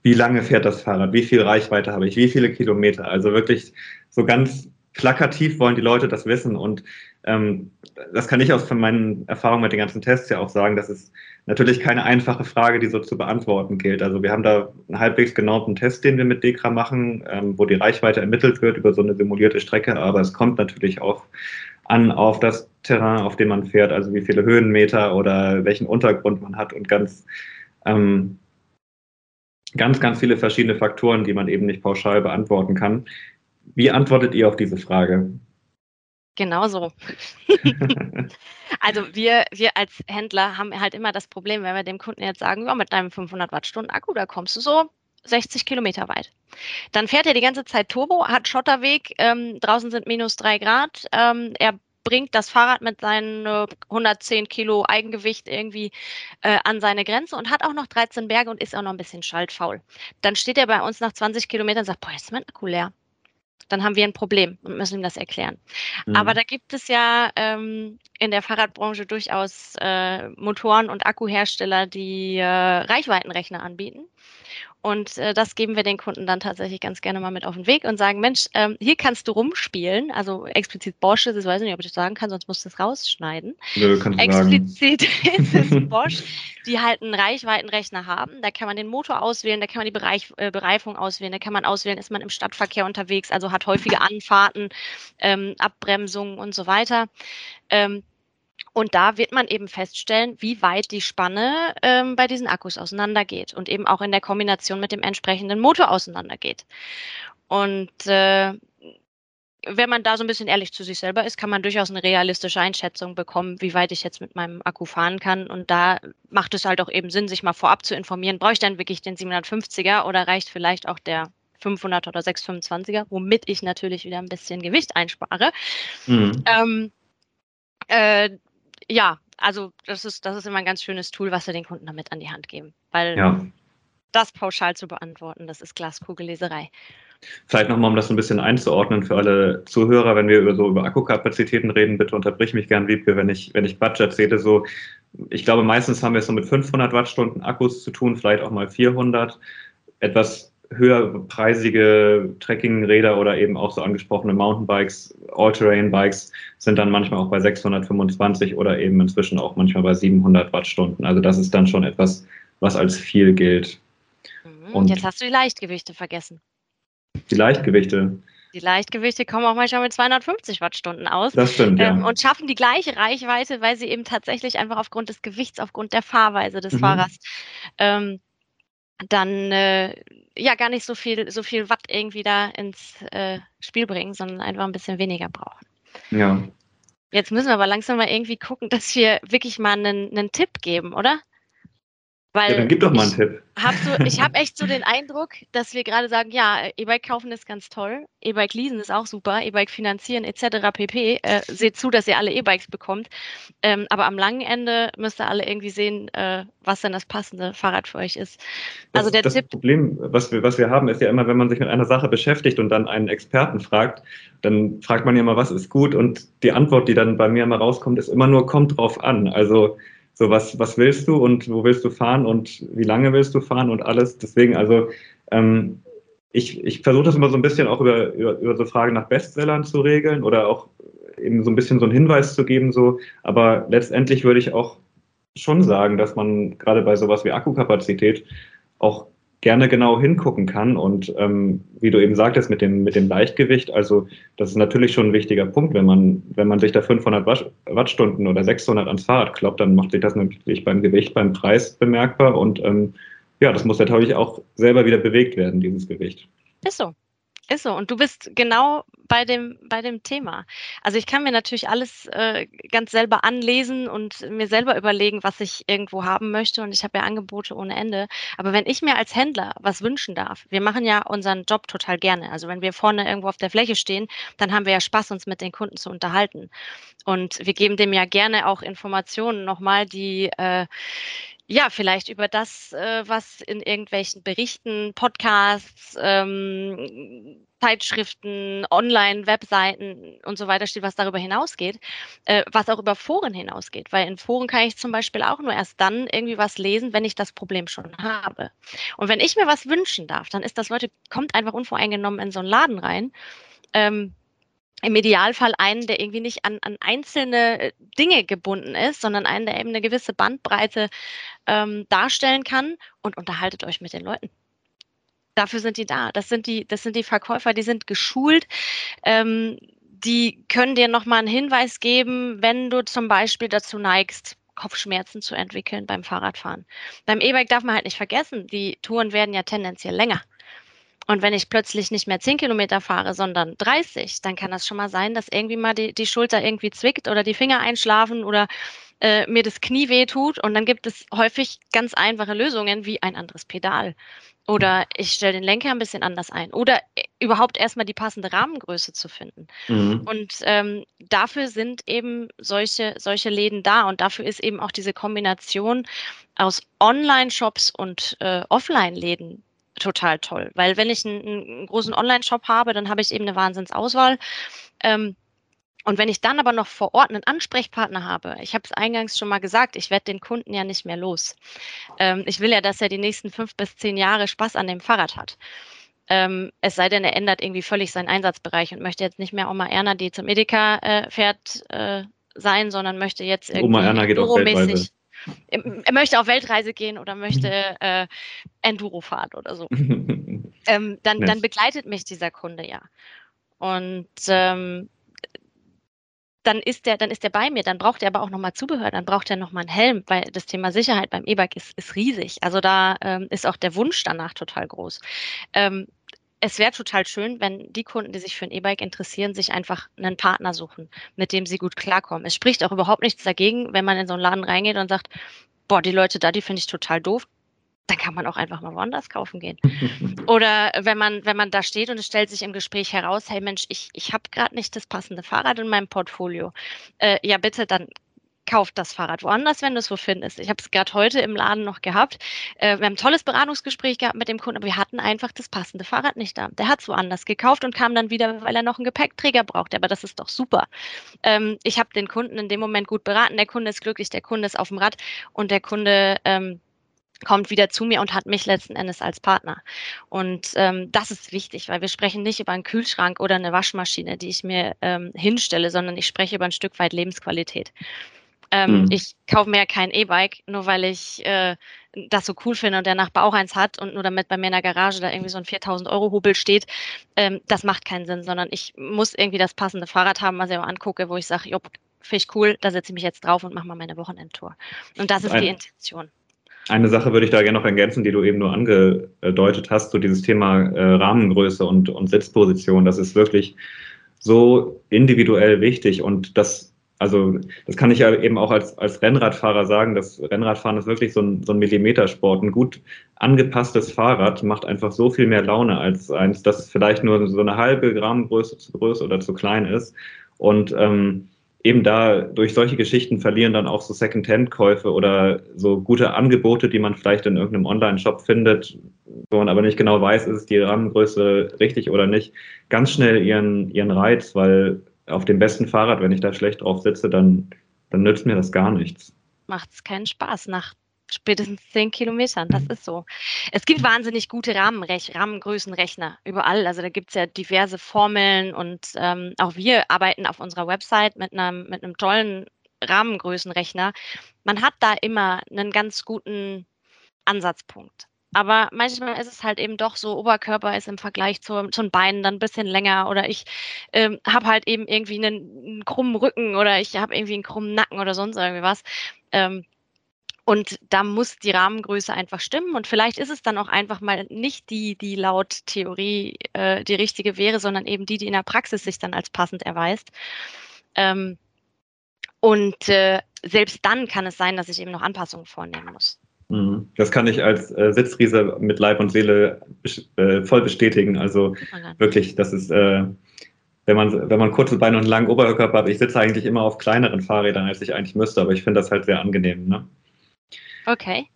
A: wie lange fährt das Fahrrad, wie viel Reichweite habe ich, wie viele Kilometer. Also wirklich so ganz plakativ wollen die Leute das wissen. Und ähm, das kann ich aus von meinen Erfahrungen mit den ganzen Tests ja auch sagen, dass es natürlich keine einfache Frage, die so zu beantworten gilt. Also wir haben da einen halbwegs genauen Test, den wir mit DEKRA machen, ähm, wo die Reichweite ermittelt wird über so eine simulierte Strecke, aber es kommt natürlich auch an auf das Terrain, auf dem man fährt, also wie viele Höhenmeter oder welchen Untergrund man hat und ganz, ähm, ganz, ganz viele verschiedene Faktoren, die man eben nicht pauschal beantworten kann. Wie antwortet ihr auf diese Frage?
B: Genauso. [laughs] also wir, wir als Händler haben halt immer das Problem, wenn wir dem Kunden jetzt sagen, ja, mit deinem 500 Wattstunden Akku, da kommst du so 60 Kilometer weit. Dann fährt er die ganze Zeit Turbo, hat Schotterweg, ähm, draußen sind minus drei Grad, ähm, er bringt das Fahrrad mit seinen äh, 110 Kilo Eigengewicht irgendwie äh, an seine Grenze und hat auch noch 13 Berge und ist auch noch ein bisschen schaltfaul. Dann steht er bei uns nach 20 Kilometern und sagt, boah, jetzt ist mein Akku leer dann haben wir ein Problem und müssen ihm das erklären. Mhm. Aber da gibt es ja ähm, in der Fahrradbranche durchaus äh, Motoren- und Akkuhersteller, die äh, Reichweitenrechner anbieten. Und äh, das geben wir den Kunden dann tatsächlich ganz gerne mal mit auf den Weg und sagen, Mensch, ähm, hier kannst du rumspielen. Also explizit Bosch ist es, weiß ich nicht, ob ich das sagen kann, sonst musst du es rausschneiden.
A: Nö, kannst
B: du explizit sagen. [laughs] ist es Bosch, die halt einen Reichweitenrechner haben. Da kann man den Motor auswählen, da kann man die Bereich, äh, Bereifung auswählen, da kann man auswählen, ist man im Stadtverkehr unterwegs, also hat häufige Anfahrten, ähm, Abbremsungen und so weiter. Ähm, und da wird man eben feststellen, wie weit die Spanne ähm, bei diesen Akkus auseinandergeht und eben auch in der Kombination mit dem entsprechenden Motor auseinandergeht. Und äh, wenn man da so ein bisschen ehrlich zu sich selber ist, kann man durchaus eine realistische Einschätzung bekommen, wie weit ich jetzt mit meinem Akku fahren kann. Und da macht es halt auch eben Sinn, sich mal vorab zu informieren, brauche ich dann wirklich den 750er oder reicht vielleicht auch der 500 oder 625er, womit ich natürlich wieder ein bisschen Gewicht einspare. Mhm. Ähm, äh, ja, also das ist, das ist immer ein ganz schönes Tool, was wir den Kunden damit an die Hand geben. Weil ja. das pauschal zu beantworten, das ist Glaskugelleserei.
A: Vielleicht nochmal, um das ein bisschen einzuordnen für alle Zuhörer, wenn wir über so über Akkukapazitäten reden, bitte unterbrich mich gern, Wiebke, wenn ich, wenn ich Budget sehe, so, ich glaube, meistens haben wir es so mit 500 Wattstunden Akkus zu tun, vielleicht auch mal 400. Etwas höherpreisige Trekkingräder oder eben auch so angesprochene Mountainbikes, All-Terrain-Bikes sind dann manchmal auch bei 625 oder eben inzwischen auch manchmal bei 700 Wattstunden. Also das ist dann schon etwas, was als viel gilt.
B: Mhm, und jetzt hast du die Leichtgewichte vergessen.
A: Die Leichtgewichte.
B: Die Leichtgewichte kommen auch manchmal mit 250 Wattstunden aus.
A: Das stimmt, ja. Ähm,
B: und schaffen die gleiche Reichweite, weil sie eben tatsächlich einfach aufgrund des Gewichts, aufgrund der Fahrweise des mhm. Fahrers ähm, dann äh, ja gar nicht so viel, so viel Watt irgendwie da ins äh, Spiel bringen, sondern einfach ein bisschen weniger brauchen.
A: Ja.
B: Jetzt müssen wir aber langsam mal irgendwie gucken, dass wir wirklich mal einen, einen Tipp geben, oder?
A: Weil ja, dann gib doch mal einen Tipp.
B: Hab so, ich habe echt so den [laughs] Eindruck, dass wir gerade sagen, ja, E-Bike kaufen ist ganz toll, E-Bike leasen ist auch super, E-Bike finanzieren etc. pp. Äh, seht zu, dass ihr alle E-Bikes bekommt. Ähm, aber am langen Ende müsst ihr alle irgendwie sehen, äh, was denn das passende Fahrrad für euch ist.
A: Also das, der das Tipp. Problem, was wir, was wir haben, ist ja immer, wenn man sich mit einer Sache beschäftigt und dann einen Experten fragt, dann fragt man ja immer, was ist gut? Und die Antwort, die dann bei mir immer rauskommt, ist immer nur, kommt drauf an. Also so, was, was willst du und wo willst du fahren und wie lange willst du fahren und alles. Deswegen, also ähm, ich, ich versuche das immer so ein bisschen auch über, über, über so Fragen nach Bestsellern zu regeln oder auch eben so ein bisschen so einen Hinweis zu geben, so, aber letztendlich würde ich auch schon sagen, dass man gerade bei sowas wie Akkukapazität auch gerne genau hingucken kann. Und ähm, wie du eben sagtest, mit dem, mit dem Leichtgewicht, also das ist natürlich schon ein wichtiger Punkt. Wenn man, wenn man sich da 500 Wattstunden oder 600 ans Fahrrad kloppt, dann macht sich das natürlich beim Gewicht, beim Preis bemerkbar. Und ähm, ja, das muss natürlich auch selber wieder bewegt werden, dieses Gewicht.
B: Ist so. Ist so. Und du bist genau bei dem, bei dem Thema. Also ich kann mir natürlich alles äh, ganz selber anlesen und mir selber überlegen, was ich irgendwo haben möchte. Und ich habe ja Angebote ohne Ende. Aber wenn ich mir als Händler was wünschen darf, wir machen ja unseren Job total gerne. Also wenn wir vorne irgendwo auf der Fläche stehen, dann haben wir ja Spaß, uns mit den Kunden zu unterhalten. Und wir geben dem ja gerne auch Informationen nochmal, die äh, ja, vielleicht über das, äh, was in irgendwelchen Berichten, Podcasts, ähm, Zeitschriften, Online-Webseiten und so weiter steht, was darüber hinausgeht, äh, was auch über Foren hinausgeht. Weil in Foren kann ich zum Beispiel auch nur erst dann irgendwie was lesen, wenn ich das Problem schon habe. Und wenn ich mir was wünschen darf, dann ist das, Leute, kommt einfach unvoreingenommen in so einen Laden rein. Ähm, im Idealfall einen, der irgendwie nicht an, an einzelne äh, Dinge gebunden ist, sondern einen, der eben eine gewisse Bandbreite ähm, darstellen kann und unterhaltet euch mit den Leuten. Dafür sind die da. Das sind die, das sind die Verkäufer, die sind geschult. Ähm, die können dir nochmal einen Hinweis geben, wenn du zum Beispiel dazu neigst, Kopfschmerzen zu entwickeln beim Fahrradfahren. Beim E-Bike darf man halt nicht vergessen, die Touren werden ja tendenziell länger. Und wenn ich plötzlich nicht mehr 10 Kilometer fahre, sondern 30, dann kann das schon mal sein, dass irgendwie mal die, die Schulter irgendwie zwickt oder die Finger einschlafen oder äh, mir das Knie wehtut. Und dann gibt es häufig ganz einfache Lösungen wie ein anderes Pedal. Oder ich stelle den Lenker ein bisschen anders ein. Oder äh, überhaupt erstmal die passende Rahmengröße zu finden. Mhm. Und ähm, dafür sind eben solche, solche Läden da. Und dafür ist eben auch diese Kombination aus Online-Shops und äh, Offline-Läden total toll. Weil wenn ich einen, einen großen Online-Shop habe, dann habe ich eben eine Wahnsinnsauswahl. Ähm, und wenn ich dann aber noch vor Ort einen Ansprechpartner habe, ich habe es eingangs schon mal gesagt, ich werde den Kunden ja nicht mehr los. Ähm, ich will ja, dass er die nächsten fünf bis zehn Jahre Spaß an dem Fahrrad hat. Ähm, es sei denn, er ändert irgendwie völlig seinen Einsatzbereich und möchte jetzt nicht mehr Oma Erna, die zum Edeka äh, fährt, äh, sein, sondern möchte jetzt irgendwie
A: Oma Erna geht auf Weltreise
B: er möchte auf Weltreise gehen oder möchte äh, Enduro fahren oder so. [laughs] ähm, dann, dann begleitet mich dieser Kunde ja. Und ähm, dann ist der, dann ist der bei mir, dann braucht er aber auch nochmal Zubehör, dann braucht er nochmal einen Helm, weil das Thema Sicherheit beim E-Bike ist, ist riesig. Also da ähm, ist auch der Wunsch danach total groß. Ähm, es wäre total schön, wenn die Kunden, die sich für ein E-Bike interessieren, sich einfach einen Partner suchen, mit dem sie gut klarkommen. Es spricht auch überhaupt nichts dagegen, wenn man in so einen Laden reingeht und sagt, boah, die Leute da, die finde ich total doof. Dann kann man auch einfach mal woanders kaufen gehen. [laughs] Oder wenn man, wenn man da steht und es stellt sich im Gespräch heraus, hey Mensch, ich, ich habe gerade nicht das passende Fahrrad in meinem Portfolio. Äh, ja, bitte, dann kauf das Fahrrad woanders, wenn du es wo findest. Ich habe es gerade heute im Laden noch gehabt. Äh, wir haben ein tolles Beratungsgespräch gehabt mit dem Kunden, aber wir hatten einfach das passende Fahrrad nicht da. Der hat es woanders gekauft und kam dann wieder, weil er noch einen Gepäckträger braucht. Aber das ist doch super. Ähm, ich habe den Kunden in dem Moment gut beraten. Der Kunde ist glücklich, der Kunde ist auf dem Rad und der Kunde ähm, kommt wieder zu mir und hat mich letzten Endes als Partner. Und ähm, das ist wichtig, weil wir sprechen nicht über einen Kühlschrank oder eine Waschmaschine, die ich mir ähm, hinstelle, sondern ich spreche über ein Stück weit Lebensqualität. Ähm, mhm. Ich kaufe mir ja kein E-Bike, nur weil ich äh, das so cool finde und der Nachbar auch eins hat und nur damit bei mir in der Garage da irgendwie so ein 4000 Euro Hubel steht. Ähm, das macht keinen Sinn, sondern ich muss irgendwie das passende Fahrrad haben, was ich auch angucke, wo ich sage, jo, finde ich cool, da setze ich mich jetzt drauf und mache mal meine Wochenendtour. Und das ist Ein, die Intention.
A: Eine Sache würde ich da gerne noch ergänzen, die du eben nur angedeutet hast, so dieses Thema äh, Rahmengröße und, und Sitzposition. Das ist wirklich so individuell wichtig und das also das kann ich ja eben auch als, als Rennradfahrer sagen, das Rennradfahren ist wirklich so ein, so ein Millimetersport. Ein gut angepasstes Fahrrad macht einfach so viel mehr Laune als eins, das vielleicht nur so eine halbe Grammgröße zu groß oder zu klein ist. Und ähm, eben da durch solche Geschichten verlieren dann auch so Second-Hand-Käufe oder so gute Angebote, die man vielleicht in irgendeinem Online-Shop findet, wo man aber nicht genau weiß, ist die Rahmengröße richtig oder nicht, ganz schnell ihren, ihren Reiz, weil auf dem besten Fahrrad, wenn ich da schlecht drauf sitze, dann, dann nützt mir das gar nichts.
B: Macht es keinen Spaß nach spätestens zehn Kilometern. Das ist so. Es gibt wahnsinnig gute Rahmenrech Rahmengrößenrechner überall. Also da gibt es ja diverse Formeln und ähm, auch wir arbeiten auf unserer Website mit einem, mit einem tollen Rahmengrößenrechner. Man hat da immer einen ganz guten Ansatzpunkt. Aber manchmal ist es halt eben doch so, Oberkörper ist im Vergleich zu, zu den Beinen dann ein bisschen länger oder ich ähm, habe halt eben irgendwie einen, einen, krummen Rücken oder ich habe irgendwie einen krummen Nacken oder sonst irgendwie was. Ähm, und da muss die Rahmengröße einfach stimmen. Und vielleicht ist es dann auch einfach mal nicht die, die laut Theorie äh, die richtige wäre, sondern eben die, die in der Praxis sich dann als passend erweist. Ähm, und äh, selbst dann kann es sein, dass ich eben noch Anpassungen vornehmen muss.
A: Mhm. Das kann ich als äh, Sitzriese mit Leib und Seele äh, voll bestätigen. Also wirklich, das ist, äh, wenn man, wenn man kurze Beine und einen langen Oberkörper hat, ich sitze eigentlich immer auf kleineren Fahrrädern, als ich eigentlich müsste, aber ich finde das halt sehr angenehm. Ne?
B: Okay.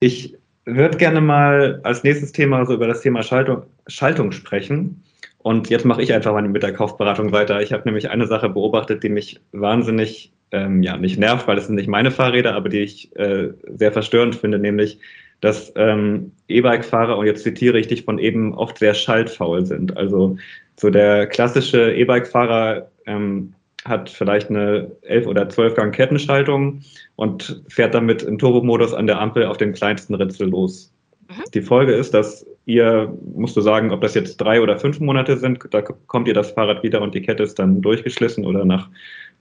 A: Ich würde gerne mal als nächstes Thema so über das Thema Schaltung, Schaltung sprechen. Und jetzt mache ich einfach mal mit der Kaufberatung weiter. Ich habe nämlich eine Sache beobachtet, die mich wahnsinnig ähm, ja, nicht nervt, weil es sind nicht meine Fahrräder, aber die ich äh, sehr verstörend finde, nämlich, dass ähm, E-Bike-Fahrer, und jetzt zitiere ich dich von eben, oft sehr schaltfaul sind. Also so der klassische E-Bike-Fahrer ähm, hat vielleicht eine 11 oder 12 Gang Kettenschaltung und fährt damit im Turbomodus an der Ampel auf den kleinsten Ritzel los. Mhm. Die Folge ist, dass ihr, musst du sagen, ob das jetzt drei oder fünf Monate sind, da kommt ihr das Fahrrad wieder und die Kette ist dann durchgeschlissen oder nach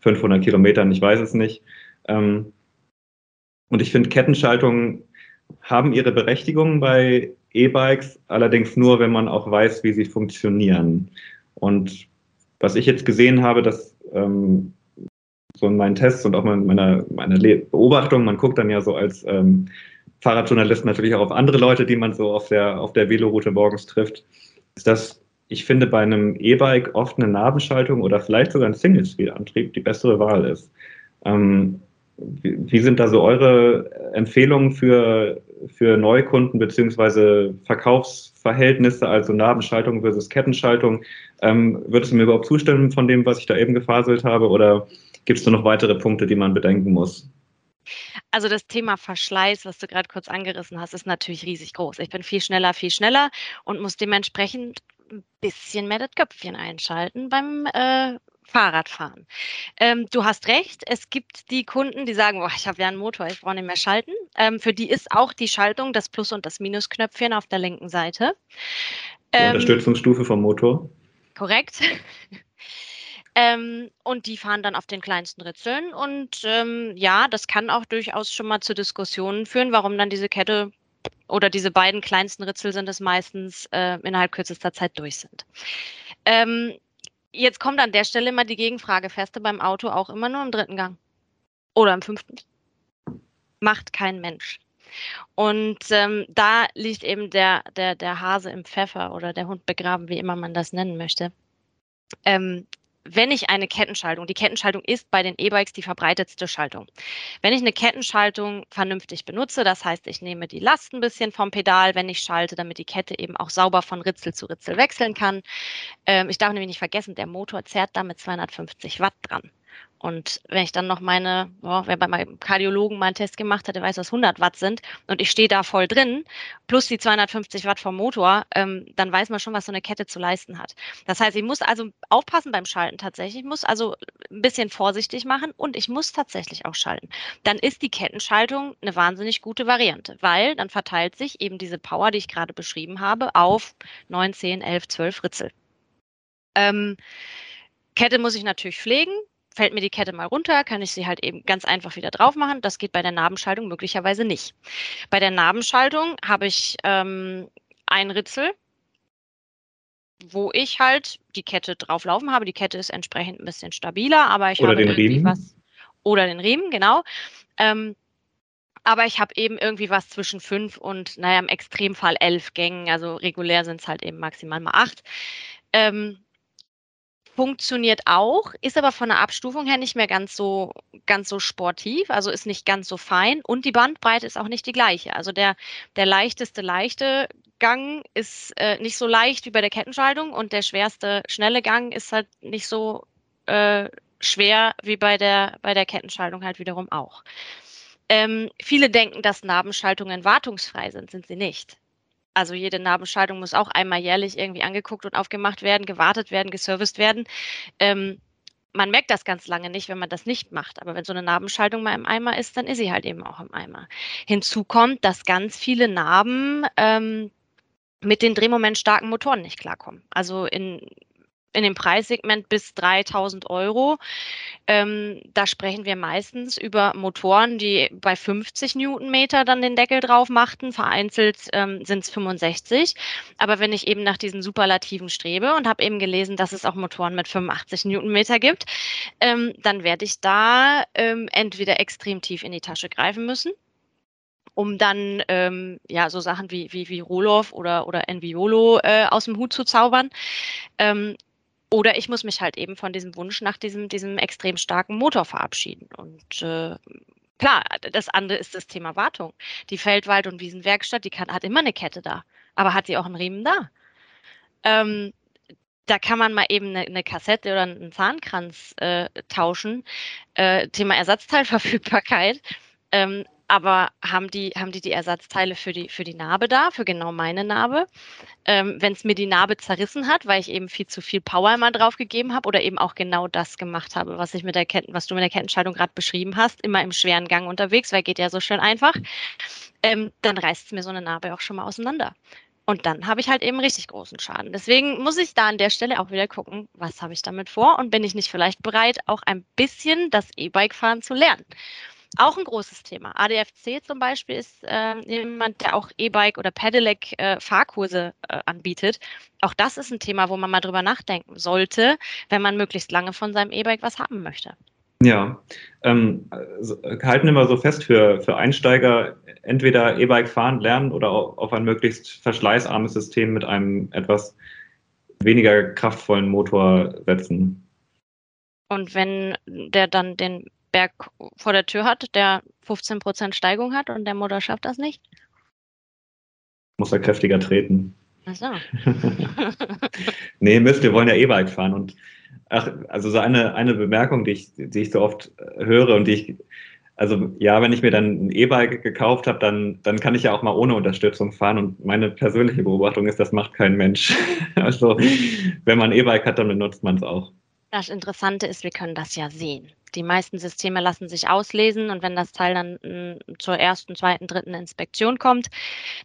A: 500 Kilometern, ich weiß es nicht. Ähm, und ich finde, Kettenschaltungen haben ihre Berechtigung bei E-Bikes, allerdings nur, wenn man auch weiß, wie sie funktionieren. Und was ich jetzt gesehen habe, dass ähm, so in meinen Tests und auch in meiner, meiner Beobachtung, man guckt dann ja so als ähm, Fahrradjournalist natürlich auch auf andere Leute, die man so auf der, auf der Veloroute morgens trifft, ist das ich finde bei einem E-Bike oft eine Nabenschaltung oder vielleicht sogar ein Single-Speed-Antrieb die bessere Wahl ist. Ähm, wie, wie, sind da so eure Empfehlungen für, für Neukunden beziehungsweise Verkaufsverhältnisse, also Nabenschaltung versus Kettenschaltung? Ähm, würdest du mir überhaupt zustimmen von dem, was ich da eben gefaselt habe oder gibt es da noch weitere Punkte, die man bedenken muss?
B: Also das Thema Verschleiß, was du gerade kurz angerissen hast, ist natürlich riesig groß. Ich bin viel schneller, viel schneller und muss dementsprechend ein bisschen mehr das Köpfchen einschalten beim äh, Fahrradfahren. Ähm, du hast recht, es gibt die Kunden, die sagen, boah, ich habe ja einen Motor, ich brauche nicht mehr schalten. Ähm, für die ist auch die Schaltung das Plus- und das Minusknöpfchen auf der linken Seite.
A: Die ähm, Unterstützungsstufe vom Motor.
B: Korrekt. [laughs] Ähm, und die fahren dann auf den kleinsten Ritzeln. Und ähm, ja, das kann auch durchaus schon mal zu Diskussionen führen, warum dann diese Kette oder diese beiden kleinsten Ritzel sind es meistens äh, innerhalb kürzester Zeit durch sind. Ähm, jetzt kommt an der Stelle immer die Gegenfrage, fährst du beim Auto auch immer nur im dritten Gang? Oder im fünften? Macht kein Mensch. Und ähm, da liegt eben der, der, der Hase im Pfeffer oder der Hund begraben, wie immer man das nennen möchte. Ähm, wenn ich eine Kettenschaltung, die Kettenschaltung ist bei den E-Bikes die verbreitetste Schaltung. Wenn ich eine Kettenschaltung vernünftig benutze, das heißt, ich nehme die Last ein bisschen vom Pedal, wenn ich schalte, damit die Kette eben auch sauber von Ritzel zu Ritzel wechseln kann. Ähm, ich darf nämlich nicht vergessen, der Motor zerrt da mit 250 Watt dran. Und wenn ich dann noch meine, oh, wer bei meinem Kardiologen mal einen Test gemacht hat, der weiß, was 100 Watt sind und ich stehe da voll drin, plus die 250 Watt vom Motor, ähm, dann weiß man schon, was so eine Kette zu leisten hat. Das heißt, ich muss also aufpassen beim Schalten tatsächlich, ich muss also ein bisschen vorsichtig machen und ich muss tatsächlich auch schalten. Dann ist die Kettenschaltung eine wahnsinnig gute Variante, weil dann verteilt sich eben diese Power, die ich gerade beschrieben habe, auf 9, 10, 11, 12 Ritzel. Ähm, Kette muss ich natürlich pflegen fällt mir die Kette mal runter, kann ich sie halt eben ganz einfach wieder drauf machen. Das geht bei der Nabenschaltung möglicherweise nicht. Bei der Nabenschaltung habe ich ähm, ein Ritzel, wo ich halt die Kette drauflaufen habe. Die Kette ist entsprechend ein bisschen stabiler, aber ich
A: oder
B: habe
A: den irgendwie Riemen.
B: was. Oder den Riemen, genau. Ähm, aber ich habe eben irgendwie was zwischen fünf und, naja, im Extremfall elf Gängen. Also regulär sind es halt eben maximal mal acht. Ähm, funktioniert auch, ist aber von der Abstufung her nicht mehr ganz so, ganz so sportiv, also ist nicht ganz so fein und die Bandbreite ist auch nicht die gleiche. Also der, der leichteste leichte Gang ist äh, nicht so leicht wie bei der Kettenschaltung und der schwerste schnelle Gang ist halt nicht so äh, schwer wie bei der, bei der Kettenschaltung halt wiederum auch. Ähm, viele denken, dass Nabenschaltungen wartungsfrei sind, sind sie nicht. Also jede Narbenschaltung muss auch einmal jährlich irgendwie angeguckt und aufgemacht werden, gewartet werden, geserviced werden. Ähm, man merkt das ganz lange nicht, wenn man das nicht macht. Aber wenn so eine Narbenschaltung mal im Eimer ist, dann ist sie halt eben auch im Eimer. Hinzu kommt, dass ganz viele Narben ähm, mit den drehmomentstarken Motoren nicht klarkommen. Also in in dem Preissegment bis 3000 Euro. Ähm, da sprechen wir meistens über Motoren, die bei 50 Newtonmeter dann den Deckel drauf machten. Vereinzelt ähm, sind es 65. Aber wenn ich eben nach diesen Superlativen strebe und habe eben gelesen, dass es auch Motoren mit 85 Newtonmeter gibt, ähm, dann werde ich da ähm, entweder extrem tief in die Tasche greifen müssen um dann ähm, ja so Sachen wie wie wie Roloff oder oder Enviolo äh, aus dem Hut zu zaubern. Ähm, oder ich muss mich halt eben von diesem Wunsch nach diesem, diesem extrem starken Motor verabschieden. Und äh, klar, das andere ist das Thema Wartung. Die Feldwald- und Wiesenwerkstatt, die kann, hat immer eine Kette da, aber hat sie auch einen Riemen da? Ähm, da kann man mal eben eine, Kassette oder einen Zahnkranz äh, tauschen. Äh, Thema Ersatzteilverfügbarkeit. Ähm, aber haben die, haben die die Ersatzteile für die, für die Narbe da, für genau meine Narbe? Ähm, Wenn es mir die Narbe zerrissen hat, weil ich eben viel zu viel Power immer drauf gegeben habe oder eben auch genau das gemacht habe, was ich mit der Ketten, was du mit der Kettenschaltung gerade beschrieben hast, immer im schweren Gang unterwegs, weil geht ja so schön einfach, ähm, dann reißt es mir so eine Narbe auch schon mal auseinander. Und dann habe ich halt eben richtig großen Schaden. Deswegen muss ich da an der Stelle auch wieder gucken, was habe ich damit vor und bin ich nicht vielleicht bereit, auch ein bisschen das E-Bike fahren zu lernen. Auch ein großes Thema. ADFC zum Beispiel ist äh, jemand, der auch E-Bike oder Pedelec äh, äh, anbietet. Auch das ist ein Thema, wo man mal drüber nachdenken sollte, wenn man möglichst lange von seinem E-Bike was haben möchte.
A: Ja, ähm, also, halten immer so fest für, für Einsteiger, entweder E-Bike fahren lernen oder auf ein möglichst verschleißarmes System mit einem etwas weniger kraftvollen Motor setzen.
B: Und wenn der dann den Berg vor der Tür hat, der 15% Steigung hat und der Motor schafft das nicht?
A: Muss er kräftiger treten.
B: Ach so. [laughs]
A: nee, Mist, wir wollen ja E-Bike fahren. Und ach, also so eine, eine Bemerkung, die ich, die ich so oft höre und die ich, also ja, wenn ich mir dann ein E-Bike gekauft habe, dann, dann kann ich ja auch mal ohne Unterstützung fahren. Und meine persönliche Beobachtung ist, das macht kein Mensch. [laughs] Also wenn man ein E-Bike hat, dann benutzt man es auch.
B: Das Interessante ist, wir können das ja sehen. Die meisten Systeme lassen sich auslesen und wenn das Teil dann hm, zur ersten, zweiten, dritten Inspektion kommt,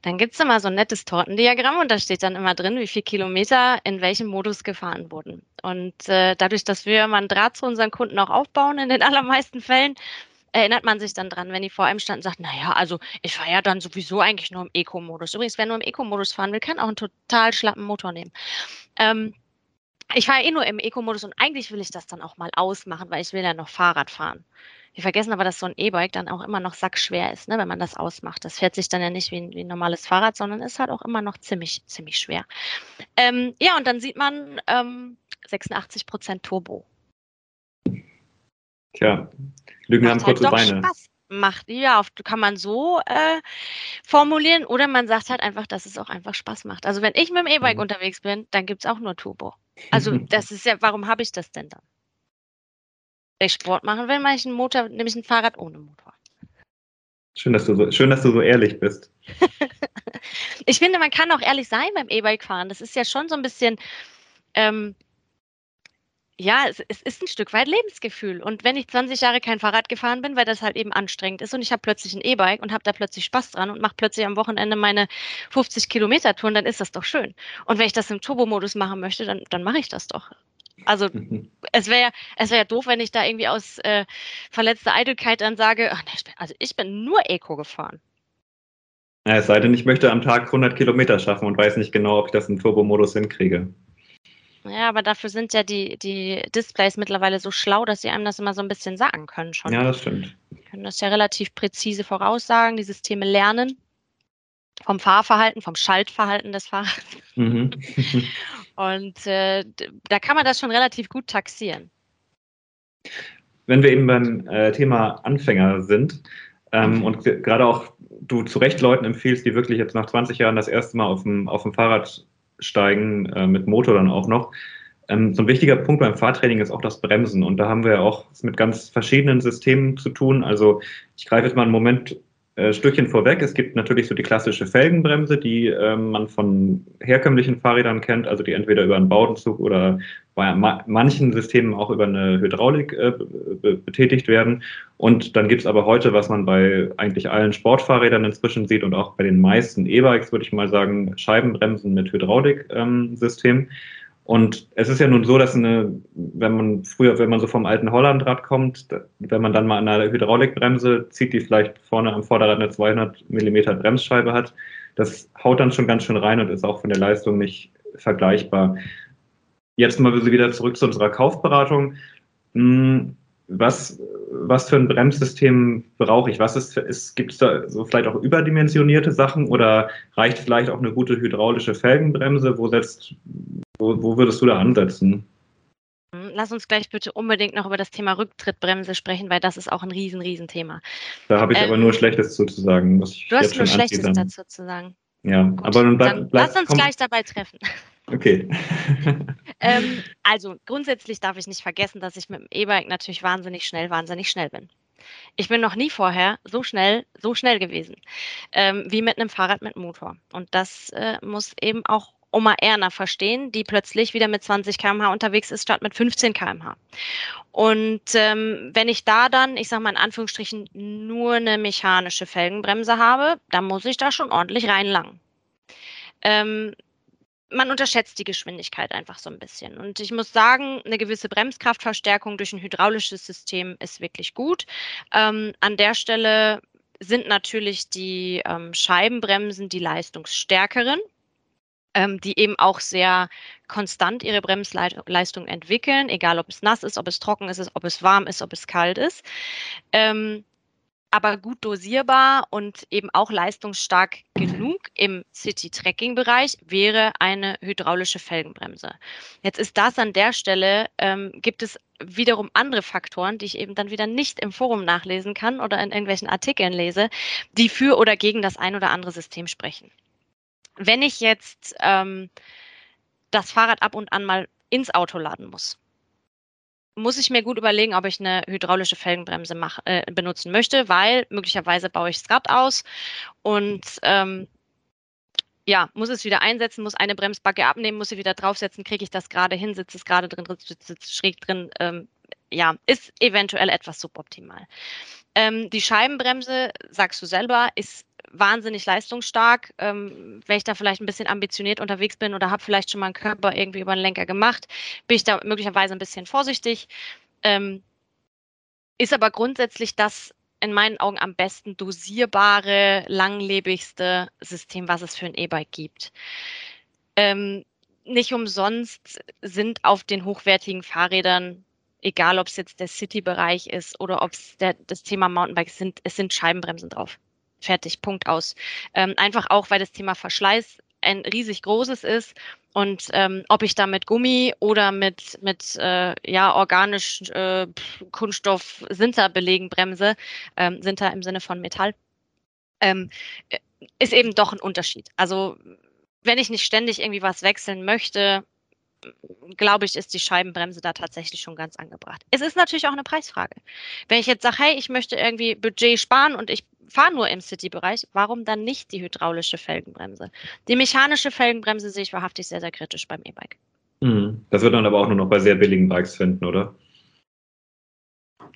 B: dann gibt es immer so ein nettes Tortendiagramm und da steht dann immer drin, wie viele Kilometer in welchem Modus gefahren wurden. Und äh, dadurch, dass wir immer einen Draht zu unseren Kunden auch aufbauen, in den [laughs] allermeisten Fällen, erinnert man sich dann dran, wenn die vor einem standen und sagt, naja, also ich fahre ja dann sowieso eigentlich nur im Eco-Modus. Übrigens, wer nur im Eco-Modus fahren will, kann auch einen total schlappen Motor nehmen. Ähm, ich fahre eh nur im Eco-Modus und eigentlich will ich das dann auch mal ausmachen, weil ich will ja noch Fahrrad fahren. Wir vergessen aber, dass so ein E-Bike dann auch immer noch sackschwer ist, ne, wenn man das ausmacht. Das fährt sich dann ja nicht wie ein, wie ein normales Fahrrad, sondern ist halt auch immer noch ziemlich, ziemlich schwer. Ähm, ja, und dann sieht man ähm, 86 Prozent Turbo.
A: Tja, Lügen haben halt kurze Beine.
B: Spaß macht. Ja, kann man so äh, formulieren oder man sagt halt einfach, dass es auch einfach Spaß macht. Also wenn ich mit dem E-Bike mhm. unterwegs bin, dann gibt es auch nur Turbo. Also [laughs] das ist ja, warum habe ich das denn dann? Wenn ich Sport machen will, mache ich einen Motor, nämlich ein Fahrrad ohne Motor.
A: Schön, dass du so, schön, dass du so ehrlich bist. [laughs]
B: ich finde, man kann auch ehrlich sein beim E-Bike fahren. Das ist ja schon so ein bisschen, ähm, ja, es, es, ist ein Stück weit Lebensgefühl. Und wenn ich 20 Jahre kein Fahrrad gefahren bin, weil das halt eben anstrengend ist und ich habe plötzlich ein E-Bike und habe da plötzlich Spaß dran und mache plötzlich am Wochenende meine 50 Kilometer Touren, dann ist das doch schön. Und wenn ich das im Turbo-Modus machen möchte, dann, dann mache ich das doch. Also mhm. es wäre es wär doof, wenn ich da irgendwie aus äh, verletzter Eitelkeit dann sage, ach, nee, ich bin, also ich bin nur Eco gefahren.
A: Ja, es sei denn, ich möchte am Tag 100 Kilometer schaffen und weiß nicht genau, ob ich das im Turbo-Modus hinkriege.
B: Ja, aber dafür sind ja die, die Displays mittlerweile so schlau, dass sie einem das immer so ein bisschen sagen können schon.
A: Ja, das stimmt.
B: Die können das ja relativ präzise voraussagen, die Systeme lernen vom Fahrverhalten, vom Schaltverhalten des Fahrers. Mhm. [laughs] Und äh, da kann man das schon relativ gut taxieren.
A: Wenn wir eben beim äh, Thema Anfänger sind ähm, mhm. und gerade auch du zu Recht Leuten empfiehlst, die wirklich jetzt nach 20 Jahren das erste Mal auf dem, auf dem Fahrrad steigen, äh, mit Motor dann auch noch. Ähm, so ein wichtiger Punkt beim Fahrtraining ist auch das Bremsen. Und da haben wir ja auch mit ganz verschiedenen Systemen zu tun. Also ich greife jetzt mal einen Moment äh, Stückchen vorweg. Es gibt natürlich so die klassische Felgenbremse, die äh, man von herkömmlichen Fahrrädern kennt, also die entweder über einen Baudenzug oder bei manchen Systemen auch über eine Hydraulik äh, betätigt werden. Und dann gibt es aber heute, was man bei eigentlich allen Sportfahrrädern inzwischen sieht und auch bei den meisten E-Bikes, würde ich mal sagen, Scheibenbremsen mit Hydrauliksystem. Ähm, und es ist ja nun so, dass eine, wenn man früher, wenn man so vom alten Hollandrad kommt, wenn man dann mal an einer Hydraulikbremse zieht, die vielleicht vorne am Vorderrad eine 200 Millimeter Bremsscheibe hat, das haut dann schon ganz schön rein und ist auch von der Leistung nicht vergleichbar. Jetzt mal wieder zurück zu unserer Kaufberatung. Hm, was, was für ein Bremssystem brauche ich? Was ist, ist gibt es da so vielleicht auch überdimensionierte Sachen oder reicht vielleicht auch eine gute hydraulische Felgenbremse? Wo setzt, wo, wo würdest du da ansetzen?
B: Hm, lass uns gleich bitte unbedingt noch über das Thema Rücktrittbremse sprechen, weil das ist auch ein riesen, riesen Thema.
A: Da habe ich ähm, aber nur Schlechtes zu sagen.
B: du hast nur Schlechtes dazu zu sagen.
A: Ja, Gut, aber dann,
B: dann bleib, lass uns komm. gleich dabei treffen.
A: Okay.
B: ähm, [laughs] also grundsätzlich darf ich nicht vergessen, dass ich mit dem E-Bike natürlich wahnsinnig schnell, wahnsinnig schnell bin. Ich bin noch nie vorher so schnell, so schnell gewesen ähm, wie mit einem Fahrrad mit Motor. Und das äh, muss eben auch Oma Erna verstehen, die plötzlich wieder mit 20 km/h unterwegs ist statt mit 15 km/h. Und ähm, wenn ich da dann, ich sage mal in Anführungsstrichen, nur eine mechanische Felgenbremse habe, dann muss ich da schon ordentlich reinlangen. Ähm, man unterschätzt die Geschwindigkeit einfach so ein bisschen. Und ich muss sagen, eine gewisse Bremskraftverstärkung durch ein hydraulisches System ist wirklich gut. Ähm, an der Stelle sind natürlich die ähm, Scheibenbremsen die leistungsstärkeren, ähm, die eben auch sehr konstant ihre Bremsleistung entwickeln, egal ob es nass ist, ob es trocken ist, ob es warm ist, ob es kalt ist. Ähm, aber gut dosierbar und eben auch leistungsstark genug im City-Tracking-Bereich wäre eine hydraulische Felgenbremse. Jetzt ist das an der Stelle, ähm, gibt es wiederum andere Faktoren, die ich eben dann wieder nicht im Forum nachlesen kann oder in irgendwelchen Artikeln lese, die für oder gegen das ein oder andere System sprechen. Wenn ich jetzt ähm, das Fahrrad ab und an mal ins Auto laden muss, muss ich mir gut überlegen, ob ich eine hydraulische Felgenbremse mach, äh, benutzen möchte, weil möglicherweise baue ich Rad aus und ähm, ja, muss es wieder einsetzen, muss eine Bremsbacke abnehmen, muss sie wieder draufsetzen, kriege ich das gerade hin, sitzt es gerade drin, sitzt schräg drin. Ähm, ja, ist eventuell etwas suboptimal. Ähm, die Scheibenbremse, sagst du selber, ist wahnsinnig leistungsstark. Ähm, wenn ich da vielleicht ein bisschen ambitioniert unterwegs bin oder habe vielleicht schon mal einen Körper irgendwie über den Lenker gemacht, bin ich da möglicherweise ein bisschen vorsichtig. Ähm, ist aber grundsätzlich das in meinen Augen am besten dosierbare, langlebigste System, was es für ein E-Bike gibt. Ähm, nicht umsonst sind auf den hochwertigen Fahrrädern, egal ob es jetzt der City-Bereich ist oder ob es das Thema Mountainbike sind, es sind Scheibenbremsen drauf. Fertig, Punkt aus. Ähm, einfach auch, weil das Thema Verschleiß ein riesig großes ist und ähm, ob ich da mit Gummi oder mit, mit äh, ja, organisch äh, Kunststoff Sinter belegen bremse, ähm, Sinter im Sinne von Metall, ähm, ist eben doch ein Unterschied. Also wenn ich nicht ständig irgendwie was wechseln möchte, glaube ich, ist die Scheibenbremse da tatsächlich schon ganz angebracht. Es ist natürlich auch eine Preisfrage. Wenn ich jetzt sage, hey, ich möchte irgendwie Budget sparen und ich fahre nur im City-Bereich, warum dann nicht die hydraulische Felgenbremse? Die mechanische Felgenbremse sehe ich wahrhaftig sehr, sehr kritisch beim E-Bike.
A: Mhm. Das wird man aber auch nur noch bei sehr billigen Bikes finden, oder?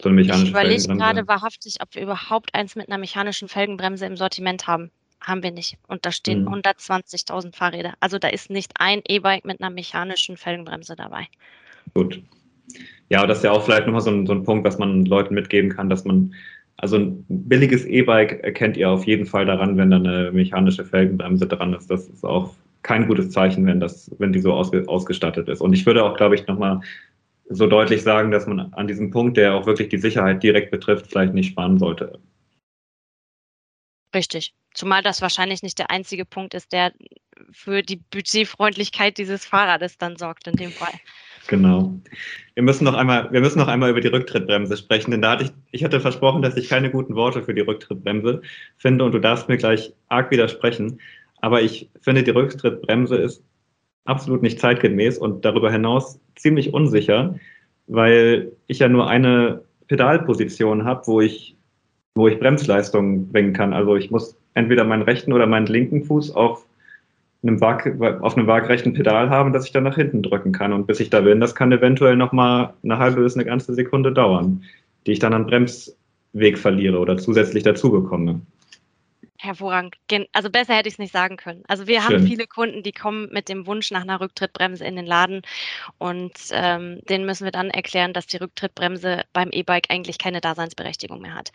B: So eine mechanische ich überlege gerade wahrhaftig, ob wir überhaupt eins mit einer mechanischen Felgenbremse im Sortiment haben haben wir nicht. Und da stehen mhm. 120.000 Fahrräder. Also da ist nicht ein E-Bike mit einer mechanischen Felgenbremse dabei.
A: Gut. Ja, das ist ja auch vielleicht nochmal so ein, so ein Punkt, was man Leuten mitgeben kann, dass man, also ein billiges E-Bike erkennt ihr auf jeden Fall daran, wenn da eine mechanische Felgenbremse dran ist. Das ist auch kein gutes Zeichen, wenn das, wenn die so ausge, ausgestattet ist. Und ich würde auch, glaube ich, nochmal so deutlich sagen, dass man an diesem Punkt, der auch wirklich die Sicherheit direkt betrifft, vielleicht nicht sparen sollte.
B: Richtig. Zumal das wahrscheinlich nicht der einzige Punkt ist, der für die Budgetfreundlichkeit dieses Fahrrades dann sorgt in dem Fall.
A: Genau. Wir müssen noch einmal, wir müssen noch einmal über die Rücktrittbremse sprechen, denn da hatte ich, ich hatte versprochen, dass ich keine guten Worte für die Rücktrittbremse finde und du darfst mir gleich arg widersprechen. Aber ich finde, die Rücktrittbremse ist absolut nicht zeitgemäß und darüber hinaus ziemlich unsicher, weil ich ja nur eine Pedalposition habe, wo ich wo ich Bremsleistung bringen kann. Also ich muss entweder meinen rechten oder meinen linken Fuß auf einem auf einem waagrechten Pedal haben, dass ich dann nach hinten drücken kann. Und bis ich da bin, das kann eventuell nochmal eine halbe bis eine ganze Sekunde dauern, die ich dann an Bremsweg verliere oder zusätzlich dazu bekomme.
B: Hervorragend. Also besser hätte ich es nicht sagen können. Also wir Schön. haben viele Kunden, die kommen mit dem Wunsch nach einer Rücktrittbremse in den Laden und ähm, denen müssen wir dann erklären, dass die Rücktrittbremse beim E-Bike eigentlich keine Daseinsberechtigung mehr hat.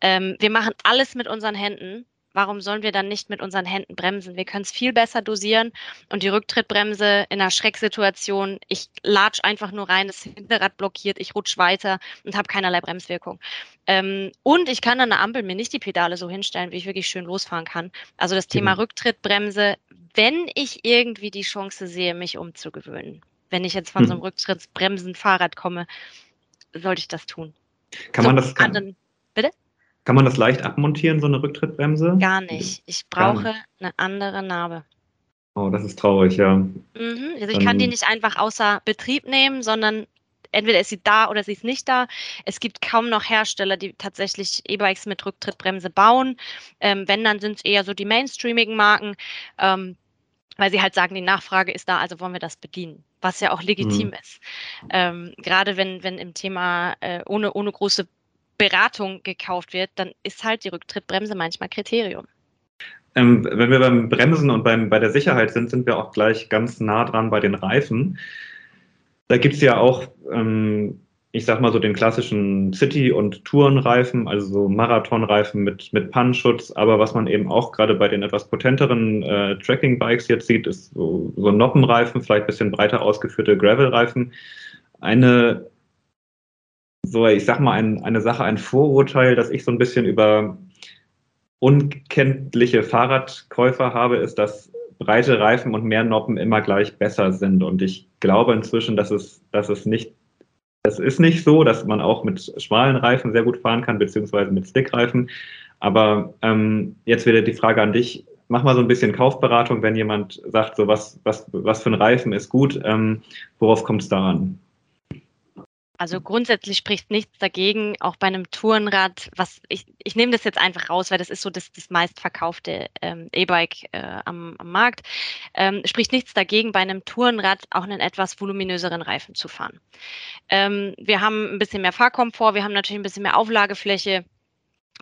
B: Ähm, wir machen alles mit unseren Händen warum sollen wir dann nicht mit unseren Händen bremsen? Wir können es viel besser dosieren und die Rücktrittbremse in einer Schrecksituation, ich latsch einfach nur rein, das Hinterrad blockiert, ich rutsch weiter und habe keinerlei Bremswirkung. Ähm, und ich kann an der Ampel mir nicht die Pedale so hinstellen, wie ich wirklich schön losfahren kann. Also das Thema mhm. Rücktrittbremse, wenn ich irgendwie die Chance sehe, mich umzugewöhnen, wenn ich jetzt von mhm. so einem Rücktrittsbremsen-Fahrrad komme, sollte ich das tun.
A: Kann so man das? Kann, bitte? Kann man das leicht abmontieren, so eine Rücktrittbremse?
B: Gar nicht. Ich brauche nicht. eine andere Narbe.
A: Oh, das ist traurig, ja. Mhm.
B: Also ich Dann, kann die nicht einfach außer Betrieb nehmen, sondern entweder ist sie da oder sie ist nicht da. Es gibt kaum noch Hersteller, die tatsächlich E-Bikes mit Rücktrittbremse bauen. Ähm, wenn, dann sind es eher so die mainstreamigen Marken, ähm, weil sie halt sagen, die Nachfrage ist da, also wollen wir das bedienen was ja auch legitim mhm. ist. Ähm, gerade wenn, wenn im Thema äh, ohne, ohne große Beratung gekauft wird, dann ist halt die Rücktrittbremse manchmal Kriterium.
A: Ähm, wenn wir beim Bremsen und beim, bei der Sicherheit sind, sind wir auch gleich ganz nah dran bei den Reifen. Da gibt es ja auch, ähm, ich sag mal so den klassischen City- und Tourenreifen, also so Marathonreifen mit, mit Pannenschutz. Aber was man eben auch gerade bei den etwas potenteren äh, Tracking-Bikes jetzt sieht, ist so, so Noppenreifen, vielleicht ein bisschen breiter ausgeführte Gravel-Reifen. Eine so, ich sag mal, ein, eine Sache, ein Vorurteil, das ich so ein bisschen über unkenntliche Fahrradkäufer habe, ist, dass breite Reifen und mehr Noppen immer gleich besser sind. Und ich glaube inzwischen, dass es, dass es nicht, es ist nicht so, dass man auch mit schmalen Reifen sehr gut fahren kann, beziehungsweise mit Stickreifen. Aber ähm, jetzt wieder die Frage an dich. Mach mal so ein bisschen Kaufberatung, wenn jemand sagt, so was, was, was für ein Reifen ist gut, ähm, worauf kommt es da an?
B: Also grundsätzlich spricht nichts dagegen, auch bei einem Tourenrad, was ich, ich nehme das jetzt einfach raus, weil das ist so das, das meistverkaufte ähm, E-Bike äh, am, am, Markt, ähm, spricht nichts dagegen, bei einem Tourenrad auch einen etwas voluminöseren Reifen zu fahren. Ähm, wir haben ein bisschen mehr Fahrkomfort, wir haben natürlich ein bisschen mehr Auflagefläche.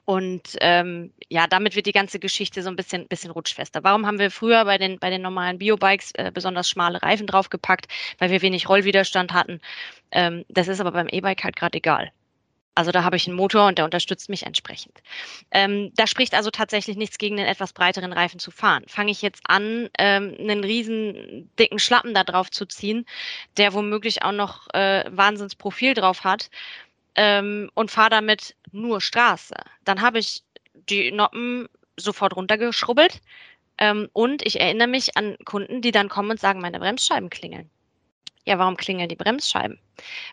B: Und ähm, ja, damit wird die ganze Geschichte so ein bisschen, bisschen rutschfester. Warum haben wir früher bei den, bei den normalen Biobikes äh, besonders schmale Reifen draufgepackt? Weil wir wenig Rollwiderstand hatten. Ähm, das ist aber beim E-Bike halt gerade egal. Also da habe ich einen Motor und der unterstützt mich entsprechend. Ähm, da spricht also tatsächlich nichts gegen den etwas breiteren Reifen zu fahren. Fange ich jetzt an, ähm, einen riesen dicken Schlappen da drauf zu ziehen, der womöglich auch noch äh, Wahnsinnsprofil drauf hat, ähm, und fahre damit nur Straße. Dann habe ich die Noppen sofort runtergeschrubbelt ähm, und ich erinnere mich an Kunden, die dann kommen und sagen, meine Bremsscheiben klingeln. Ja, warum klingeln die Bremsscheiben?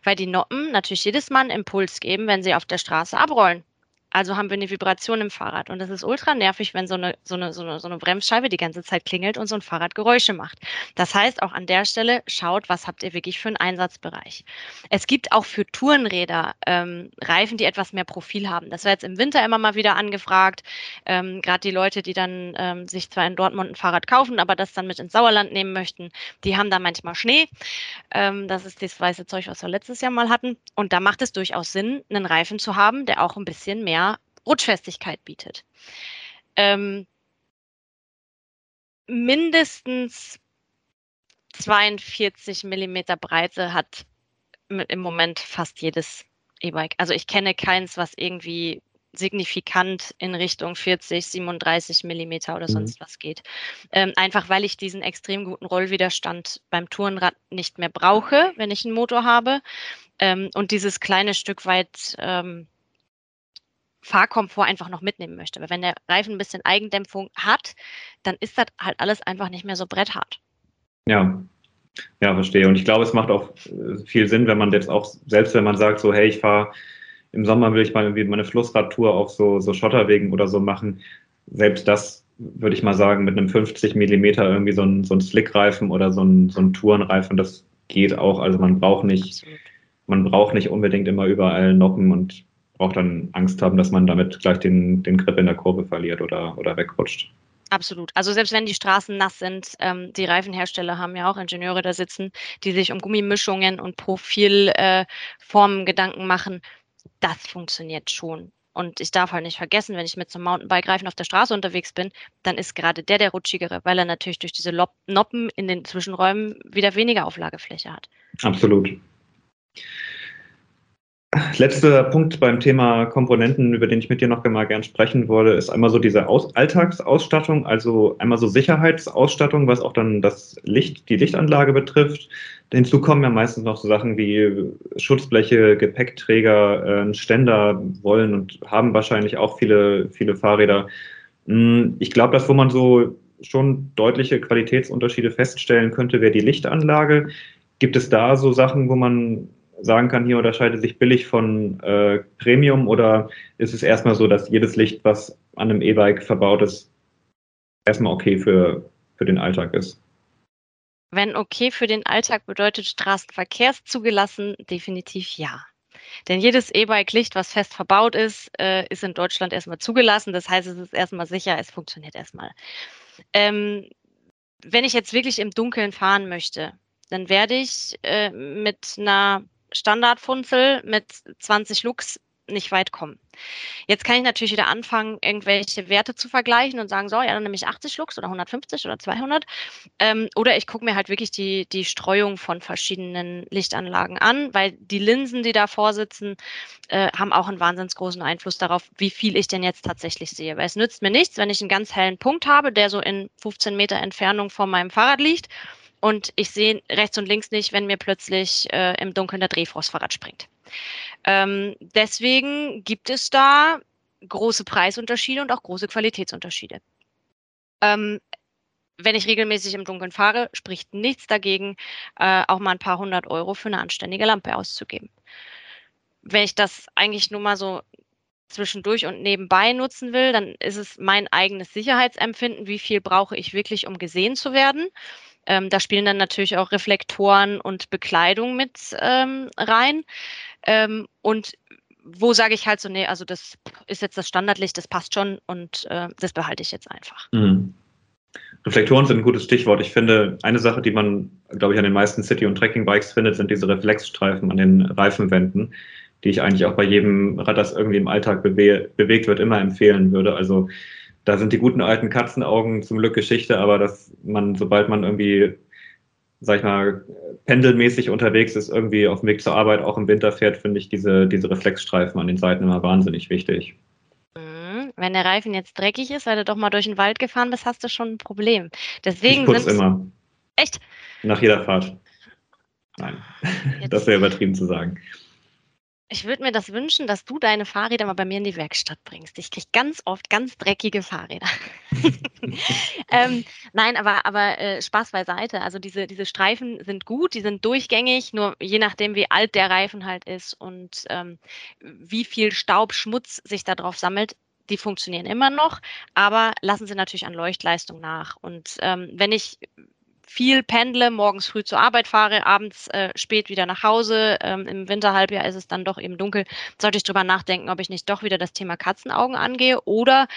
B: Weil die Noppen natürlich jedes Mal einen Impuls geben, wenn sie auf der Straße abrollen. Also haben wir eine Vibration im Fahrrad. Und das ist ultra nervig, wenn so eine, so, eine, so, eine, so eine Bremsscheibe die ganze Zeit klingelt und so ein Fahrrad Geräusche macht. Das heißt, auch an der Stelle schaut, was habt ihr wirklich für einen Einsatzbereich. Es gibt auch für Tourenräder ähm, Reifen, die etwas mehr Profil haben. Das war jetzt im Winter immer mal wieder angefragt. Ähm, Gerade die Leute, die dann ähm, sich zwar in Dortmund ein Fahrrad kaufen, aber das dann mit ins Sauerland nehmen möchten, die haben da manchmal Schnee. Ähm, das ist das weiße Zeug, was wir letztes Jahr mal hatten. Und da macht es durchaus Sinn, einen Reifen zu haben, der auch ein bisschen mehr mehr Rutschfestigkeit bietet. Ähm, mindestens 42 Millimeter Breite hat im Moment fast jedes E-Bike. Also ich kenne keins, was irgendwie signifikant in Richtung 40, 37 Millimeter oder mhm. sonst mhm. was geht. Ähm, einfach weil ich diesen extrem guten Rollwiderstand beim Tourenrad nicht mehr brauche, wenn ich einen Motor habe. Ähm, und dieses kleine Stück weit ähm, Fahrkomfort einfach noch mitnehmen möchte. Aber wenn der Reifen ein bisschen Eigendämpfung hat, dann ist das halt alles einfach nicht mehr so bretthart.
A: Ja, ja, verstehe. Und ich glaube, es macht auch äh, viel Sinn, wenn man jetzt auch, selbst wenn man sagt, so, hey, ich fahre im Sommer will ich mal irgendwie meine Flussradtour auf so, so Schotterwegen oder so machen. Selbst das würde ich mal sagen, mit einem 50 Millimeter irgendwie so ein, so ein Slickreifen oder so ein, so ein Tourenreifen, das geht auch. Also man braucht nicht, man braucht nicht unbedingt immer überall Noppen und braucht dann Angst haben, dass man damit gleich den, den Grip in der Kurve verliert oder, oder wegrutscht.
B: Absolut. Also selbst wenn die Straßen nass sind, ähm, die Reifenhersteller haben ja auch Ingenieure da sitzen, die sich um Gummimischungen und Profilformen äh, Gedanken machen. Das funktioniert schon. Und ich darf halt nicht vergessen, wenn ich mit so einem Mountainbike-Reifen auf der Straße unterwegs bin, dann ist gerade der der rutschigere, weil er natürlich durch diese Noppen in den Zwischenräumen wieder weniger Auflagefläche hat.
A: Absolut. Letzter Punkt beim Thema Komponenten, über den ich mit dir noch mal gern sprechen wollte, ist einmal so diese Aus Alltagsausstattung, also einmal so Sicherheitsausstattung, was auch dann das Licht, die Lichtanlage betrifft. Hinzu kommen ja meistens noch so Sachen wie Schutzbleche, Gepäckträger, äh, Ständer wollen und haben wahrscheinlich auch viele, viele Fahrräder. Hm, ich glaube, dass wo man so schon deutliche Qualitätsunterschiede feststellen könnte, wäre die Lichtanlage. Gibt es da so Sachen, wo man sagen kann, hier unterscheidet sich billig von äh, Premium oder ist es erstmal so, dass jedes Licht, was an einem E-Bike verbaut ist, erstmal okay für, für den Alltag ist?
B: Wenn okay für den Alltag bedeutet Straßenverkehrszugelassen, definitiv ja. Denn jedes E-Bike-Licht, was fest verbaut ist, äh, ist in Deutschland erstmal zugelassen. Das heißt, es ist erstmal sicher, es funktioniert erstmal. Ähm, wenn ich jetzt wirklich im Dunkeln fahren möchte, dann werde ich äh, mit einer Standardfunzel mit 20 Lux nicht weit kommen. Jetzt kann ich natürlich wieder anfangen, irgendwelche Werte zu vergleichen und sagen, so, ja, dann nehme ich 80 Lux oder 150 oder 200. Ähm, oder ich gucke mir halt wirklich die, die Streuung von verschiedenen Lichtanlagen an, weil die Linsen, die davor sitzen, äh, haben auch einen wahnsinnig großen Einfluss darauf, wie viel ich denn jetzt tatsächlich sehe. Weil es nützt mir nichts, wenn ich einen ganz hellen Punkt habe, der so in 15 Meter Entfernung von meinem Fahrrad liegt und ich sehe rechts und links nicht, wenn mir plötzlich äh, im Dunkeln der Drehfrostfahrrad springt. Ähm, deswegen gibt es da große Preisunterschiede und auch große Qualitätsunterschiede. Ähm, wenn ich regelmäßig im Dunkeln fahre, spricht nichts dagegen, äh, auch mal ein paar hundert Euro für eine anständige Lampe auszugeben. Wenn ich das eigentlich nur mal so zwischendurch und nebenbei nutzen will, dann ist es mein eigenes Sicherheitsempfinden, wie viel brauche ich wirklich, um gesehen zu werden. Ähm, da spielen dann natürlich auch Reflektoren und Bekleidung mit ähm, rein. Ähm, und wo sage ich halt so, nee, also das ist jetzt das Standardlicht, das passt schon und äh, das behalte ich jetzt einfach. Mhm.
A: Reflektoren sind ein gutes Stichwort. Ich finde, eine Sache, die man, glaube ich, an den meisten City- und Trekking-Bikes findet, sind diese Reflexstreifen an den Reifenwänden, die ich eigentlich auch bei jedem Rad, das irgendwie im Alltag bewe bewegt wird, immer empfehlen würde. Also da sind die guten alten Katzenaugen zum Glück Geschichte, aber dass man, sobald man irgendwie, sag ich mal, pendelmäßig unterwegs ist, irgendwie auf dem Weg zur Arbeit auch im Winter fährt, finde ich diese, diese Reflexstreifen an den Seiten immer wahnsinnig wichtig.
B: Mhm. Wenn der Reifen jetzt dreckig ist, weil du doch mal durch den Wald gefahren bist, hast du schon ein Problem. Deswegen
A: ich putze immer.
B: Echt?
A: Nach jeder Fahrt. Nein, jetzt. das wäre übertrieben zu sagen.
B: Ich würde mir das wünschen, dass du deine Fahrräder mal bei mir in die Werkstatt bringst. Ich kriege ganz oft ganz dreckige Fahrräder. [laughs] [laughs] ähm, nein, aber, aber äh, Spaß beiseite. Also diese, diese Streifen sind gut, die sind durchgängig, nur je nachdem, wie alt der Reifen halt ist und ähm, wie viel Staub, Schmutz sich da drauf sammelt, die funktionieren immer noch, aber lassen sie natürlich an Leuchtleistung nach. Und ähm, wenn ich viel pendle, morgens früh zur Arbeit fahre, abends äh, spät wieder nach Hause. Ähm, Im Winterhalbjahr ist es dann doch eben dunkel. Sollte ich drüber nachdenken, ob ich nicht doch wieder das Thema Katzenaugen angehe oder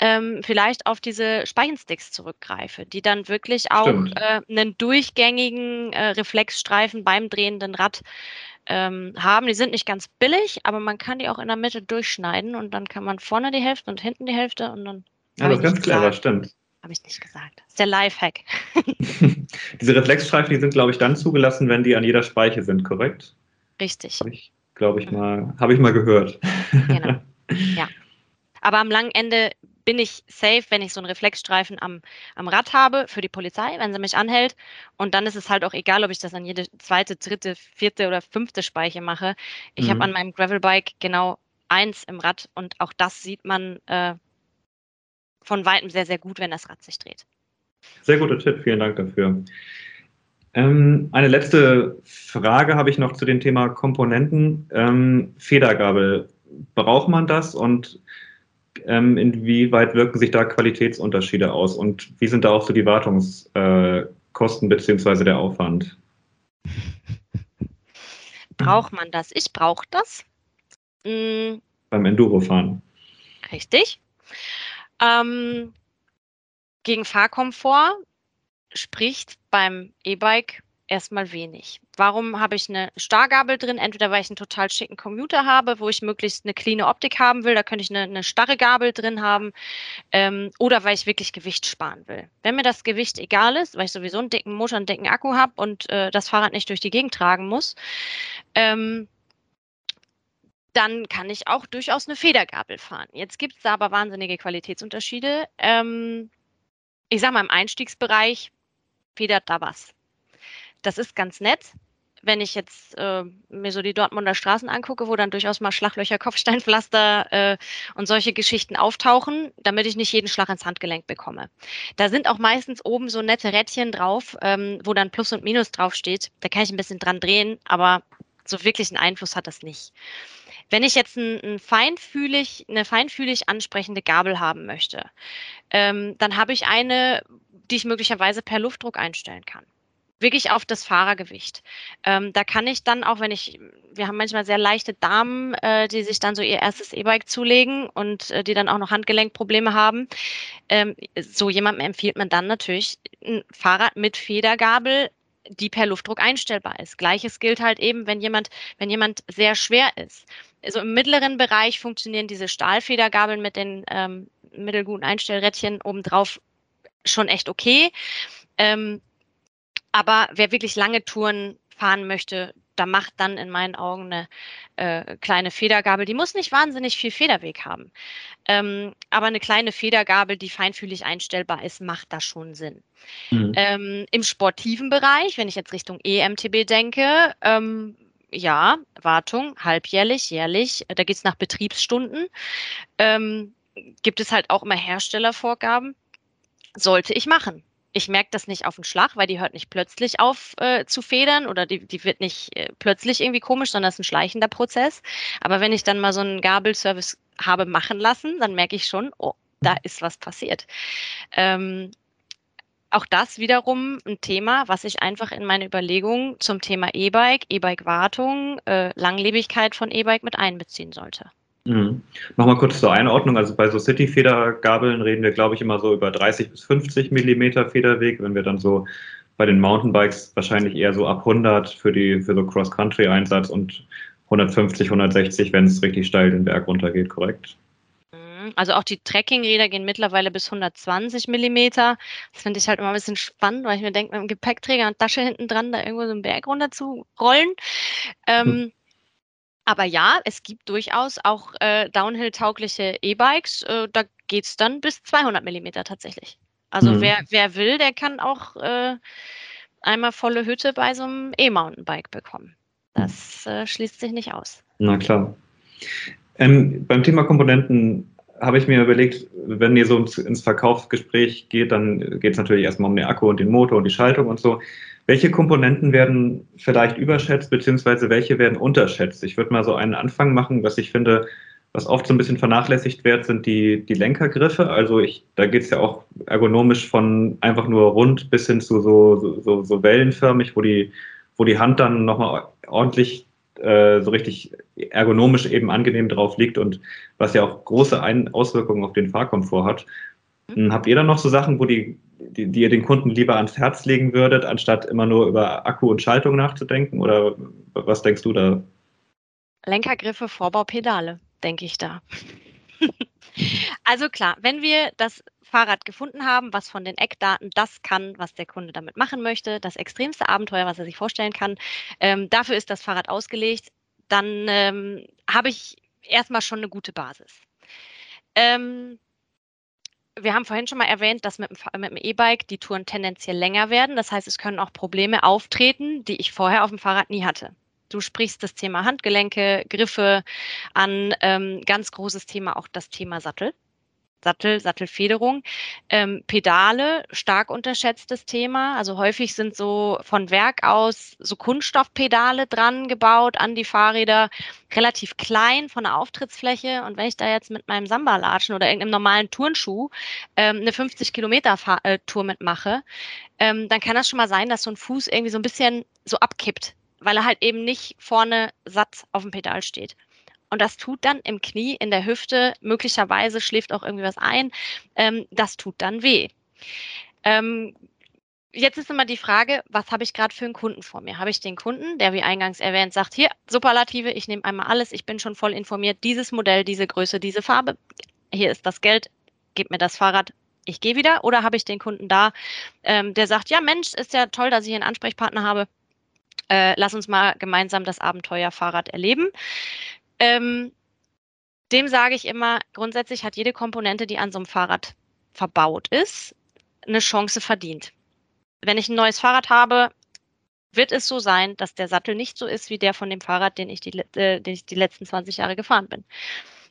B: ähm, vielleicht auf diese Speichensticks zurückgreife, die dann wirklich auch äh, einen durchgängigen äh, Reflexstreifen beim drehenden Rad ähm, haben. Die sind nicht ganz billig, aber man kann die auch in der Mitte durchschneiden und dann kann man vorne die Hälfte und hinten die Hälfte und dann.
A: Ja, das ist ganz clever, stimmt.
B: Habe ich nicht gesagt. Das ist der Lifehack. [laughs]
A: Diese Reflexstreifen, die sind, glaube ich, dann zugelassen, wenn die an jeder Speiche sind, korrekt?
B: Richtig.
A: Habe ich, glaube ich, mhm. mal, habe ich mal gehört.
B: Genau. [laughs] Ja. Aber am langen Ende bin ich safe, wenn ich so einen Reflexstreifen am, am Rad habe für die Polizei, wenn sie mich anhält. Und dann ist es halt auch egal, ob ich das an jede zweite, dritte, vierte oder fünfte Speiche mache. Ich mhm. habe an meinem Gravelbike genau eins im Rad und auch das sieht man äh, von weitem sehr, sehr gut, wenn das Rad sich dreht.
A: Sehr guter Tipp, vielen Dank dafür. Ähm, eine letzte Frage habe ich noch zu dem Thema Komponenten. Ähm, Federgabel, braucht man das und ähm, inwieweit wirken sich da Qualitätsunterschiede aus und wie sind da auch so die Wartungskosten äh, bzw. der Aufwand? [laughs]
B: Braucht man das? Ich brauche das.
A: Mhm. Beim Endurofahren.
B: Richtig. Ähm, gegen Fahrkomfort spricht beim E-Bike erstmal wenig. Warum habe ich eine Starrgabel drin? Entweder weil ich einen total schicken Computer habe, wo ich möglichst eine clean Optik haben will, da könnte ich eine, eine starre Gabel drin haben, ähm, oder weil ich wirklich Gewicht sparen will. Wenn mir das Gewicht egal ist, weil ich sowieso einen dicken Motor, einen dicken Akku habe und äh, das Fahrrad nicht durch die Gegend tragen muss, ähm, dann kann ich auch durchaus eine Federgabel fahren. Jetzt gibt es da aber wahnsinnige Qualitätsunterschiede. Ähm, ich sage mal, im Einstiegsbereich federt da was. Das ist ganz nett. Wenn ich jetzt äh, mir so die Dortmunder Straßen angucke, wo dann durchaus mal Schlaglöcher, Kopfsteinpflaster äh, und solche Geschichten auftauchen, damit ich nicht jeden Schlag ins Handgelenk bekomme. Da sind auch meistens oben so nette Rädchen drauf, ähm, wo dann Plus und Minus draufsteht. Da kann ich ein bisschen dran drehen, aber so wirklich einen Einfluss hat das nicht. Wenn ich jetzt ein, ein feinfühlig, eine feinfühlig ansprechende Gabel haben möchte, ähm, dann habe ich eine, die ich möglicherweise per Luftdruck einstellen kann wirklich auf das Fahrergewicht. Ähm, da kann ich dann auch, wenn ich, wir haben manchmal sehr leichte Damen, äh, die sich dann so ihr erstes E-Bike zulegen und äh, die dann auch noch Handgelenkprobleme haben. Ähm, so jemandem empfiehlt man dann natürlich ein Fahrrad mit Federgabel die per Luftdruck einstellbar ist. Gleiches gilt halt eben, wenn jemand, wenn jemand sehr schwer ist. Also im mittleren Bereich funktionieren diese Stahlfedergabeln mit den ähm, mittelguten Einstellrädchen obendrauf schon echt okay. Ähm, aber wer wirklich lange Touren fahren möchte, da macht dann in meinen Augen eine äh, kleine Federgabel. Die muss nicht wahnsinnig viel Federweg haben. Ähm, aber eine kleine Federgabel, die feinfühlig einstellbar ist, macht da schon Sinn. Mhm. Ähm, Im sportiven Bereich, wenn ich jetzt Richtung EMTB denke, ähm, ja, Wartung, halbjährlich, jährlich, da geht es nach Betriebsstunden. Ähm, gibt es halt auch immer Herstellervorgaben. Sollte ich machen ich merke das nicht auf den Schlag, weil die hört nicht plötzlich auf äh, zu federn oder die, die wird nicht äh, plötzlich irgendwie komisch, sondern es ist ein schleichender Prozess. Aber wenn ich dann mal so einen Gabelservice habe machen lassen, dann merke ich schon, oh, da ist was passiert. Ähm, auch das wiederum ein Thema, was ich einfach in meine Überlegungen zum Thema E-Bike, E-Bike-Wartung, äh, Langlebigkeit von E-Bike mit einbeziehen sollte.
A: Mhm. Nochmal kurz zur Einordnung. Also bei so City-Federgabeln reden wir, glaube ich, immer so über 30 bis 50 Millimeter Federweg. Wenn wir dann so bei den Mountainbikes wahrscheinlich eher so ab 100 für die für so Cross-Country-Einsatz und 150, 160, wenn es richtig steil den Berg runtergeht, korrekt?
B: Mhm. Also auch die Trekkingräder gehen mittlerweile bis 120 Millimeter. Das finde ich halt immer ein bisschen spannend, weil ich mir denke, mit einem Gepäckträger und Tasche hinten dran da irgendwo so einen Berg runter zu rollen. Ähm, hm. [laughs] Aber ja, es gibt durchaus auch äh, Downhill-taugliche E-Bikes. Äh, da geht es dann bis 200 Millimeter tatsächlich. Also mhm. wer, wer will, der kann auch äh, einmal volle Hütte bei so einem E-Mountainbike bekommen. Das äh, schließt sich nicht aus.
A: Na klar. Ähm, beim Thema Komponenten habe ich mir überlegt, wenn ihr so ins Verkaufsgespräch geht, dann geht es natürlich erstmal um den Akku und den Motor und die Schaltung und so. Welche Komponenten werden vielleicht überschätzt, beziehungsweise welche werden unterschätzt? Ich würde mal so einen Anfang machen, was ich finde, was oft so ein bisschen vernachlässigt wird, sind die, die Lenkergriffe. Also ich, da geht es ja auch ergonomisch von einfach nur rund bis hin zu so, so, so wellenförmig, wo die, wo die Hand dann nochmal ordentlich äh, so richtig ergonomisch eben angenehm drauf liegt und was ja auch große Ein Auswirkungen auf den Fahrkomfort hat. Mhm. Habt ihr dann noch so Sachen, wo die, die, die, ihr den Kunden lieber ans Herz legen würdet, anstatt immer nur über Akku und Schaltung nachzudenken? Oder was denkst du da?
B: Lenkergriffe, Vorbaupedale, denke ich da. [laughs] also klar, wenn wir das Fahrrad gefunden haben, was von den Eckdaten das kann, was der Kunde damit machen möchte, das extremste Abenteuer, was er sich vorstellen kann, ähm, dafür ist das Fahrrad ausgelegt, dann ähm, habe ich erstmal schon eine gute Basis. Ähm, wir haben vorhin schon mal erwähnt, dass mit dem E-Bike die Touren tendenziell länger werden. Das heißt, es können auch Probleme auftreten, die ich vorher auf dem Fahrrad nie hatte. Du sprichst das Thema Handgelenke, Griffe an. Ähm, ganz großes Thema auch das Thema Sattel. Sattel, Sattelfederung. Ähm, Pedale, stark unterschätztes Thema. Also häufig sind so von Werk aus so Kunststoffpedale dran gebaut an die Fahrräder, relativ klein von der Auftrittsfläche. Und wenn ich da jetzt mit meinem Samba-Latschen oder irgendeinem normalen Turnschuh ähm, eine 50 Kilometer äh, Tour mitmache, ähm, dann kann das schon mal sein, dass so ein Fuß irgendwie so ein bisschen so abkippt, weil er halt eben nicht vorne satt auf dem Pedal steht. Und das tut dann im Knie, in der Hüfte, möglicherweise schläft auch irgendwie was ein. Ähm, das tut dann weh. Ähm, jetzt ist immer die Frage, was habe ich gerade für einen Kunden vor mir? Habe ich den Kunden, der wie eingangs erwähnt sagt, hier, Superlative, ich nehme einmal alles, ich bin schon voll informiert, dieses Modell, diese Größe, diese Farbe, hier ist das Geld, gib mir das Fahrrad, ich gehe wieder. Oder habe ich den Kunden da, ähm, der sagt, ja Mensch, ist ja toll, dass ich einen Ansprechpartner habe, äh, lass uns mal gemeinsam das Abenteuer Fahrrad erleben. Ähm, dem sage ich immer, grundsätzlich hat jede Komponente, die an so einem Fahrrad verbaut ist, eine Chance verdient wenn ich ein neues Fahrrad habe, wird es so sein, dass der Sattel nicht so ist wie der von dem Fahrrad, den ich die, äh, den ich die letzten 20 Jahre gefahren bin.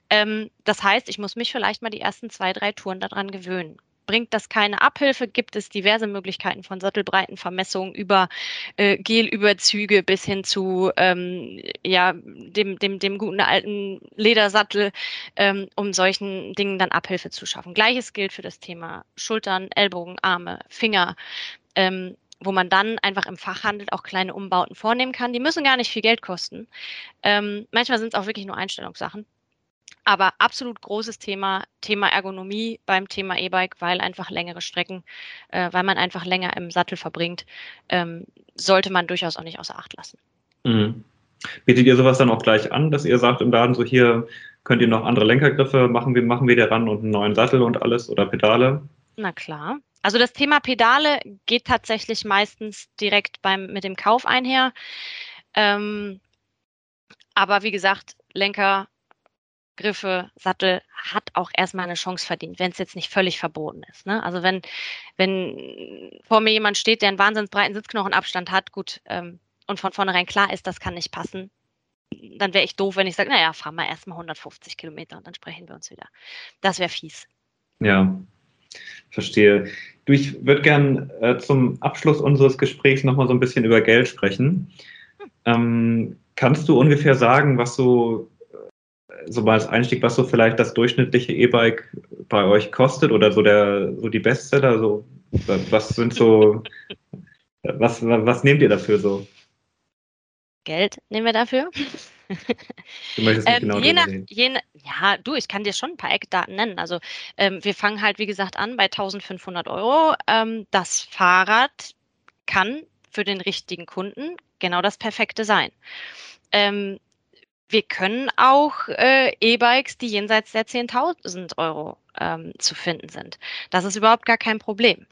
B: Ähm, das heißt, ich muss mich vielleicht mal die ersten zwei, drei Touren daran gewöhnen. Bringt das keine Abhilfe, gibt es diverse Möglichkeiten von Sattelbreitenvermessung über äh, Gelüberzüge bis hin zu ähm, ja, dem, dem, dem guten alten Ledersattel, ähm, um solchen Dingen dann Abhilfe zu schaffen. Gleiches gilt für das Thema Schultern, Ellbogen, Arme, Finger ähm, wo man dann einfach im Fachhandel auch kleine Umbauten vornehmen kann. Die müssen gar nicht viel Geld kosten. Ähm, manchmal sind es auch wirklich nur Einstellungssachen. Aber absolut großes Thema, Thema Ergonomie beim Thema E-Bike, weil einfach längere Strecken, äh, weil man einfach länger im Sattel verbringt, ähm, sollte man durchaus auch nicht außer Acht lassen.
A: Mhm. Bietet ihr sowas dann auch gleich an, dass ihr sagt im Laden so hier könnt ihr noch andere Lenkergriffe machen, wir machen wieder ran und einen neuen Sattel und alles oder Pedale?
B: Na klar. Also das Thema Pedale geht tatsächlich meistens direkt beim, mit dem Kauf einher. Ähm, aber wie gesagt, Lenker, Griffe, Sattel hat auch erstmal eine Chance verdient, wenn es jetzt nicht völlig verboten ist. Ne? Also wenn, wenn vor mir jemand steht, der einen wahnsinnsbreiten Sitzknochenabstand hat, gut, ähm, und von vornherein klar ist, das kann nicht passen, dann wäre ich doof, wenn ich sage, naja, fahren wir erstmal 150 Kilometer und dann sprechen wir uns wieder. Das wäre fies.
A: Ja, verstehe. Du, ich würde gern äh, zum Abschluss unseres Gesprächs nochmal so ein bisschen über Geld sprechen. Ähm, kannst du ungefähr sagen, was so, so mal als Einstieg, was so vielleicht das durchschnittliche E-Bike bei euch kostet oder so der, so die Bestseller? So, was sind so, [laughs] was, was nehmt ihr dafür so?
B: Geld nehmen wir dafür.
A: Du möchtest nicht ähm, genau je nach,
B: je, Ja, du, ich kann dir schon ein paar Eckdaten nennen. Also ähm, wir fangen halt, wie gesagt, an bei 1500 Euro. Ähm, das Fahrrad kann für den richtigen Kunden genau das Perfekte sein. Ähm, wir können auch äh, E-Bikes, die jenseits der 10.000 Euro ähm, zu finden sind. Das ist überhaupt gar kein Problem.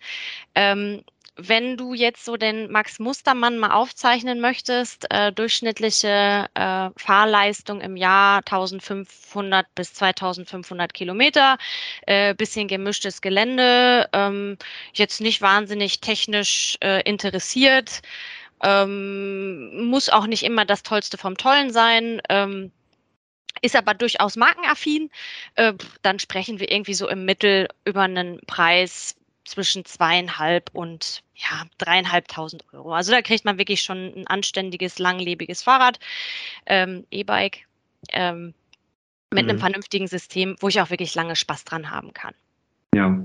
B: Ähm, wenn du jetzt so den Max Mustermann mal aufzeichnen möchtest, äh, durchschnittliche äh, Fahrleistung im Jahr 1500 bis 2500 Kilometer, äh, bisschen gemischtes Gelände, ähm, jetzt nicht wahnsinnig technisch äh, interessiert, ähm, muss auch nicht immer das Tollste vom Tollen sein. Ähm, ist aber durchaus markenaffin, äh, dann sprechen wir irgendwie so im Mittel über einen Preis zwischen zweieinhalb und ja, dreieinhalbtausend Euro. Also da kriegt man wirklich schon ein anständiges, langlebiges Fahrrad, ähm, E-Bike, ähm, mit mhm. einem vernünftigen System, wo ich auch wirklich lange Spaß dran haben kann.
A: Ja.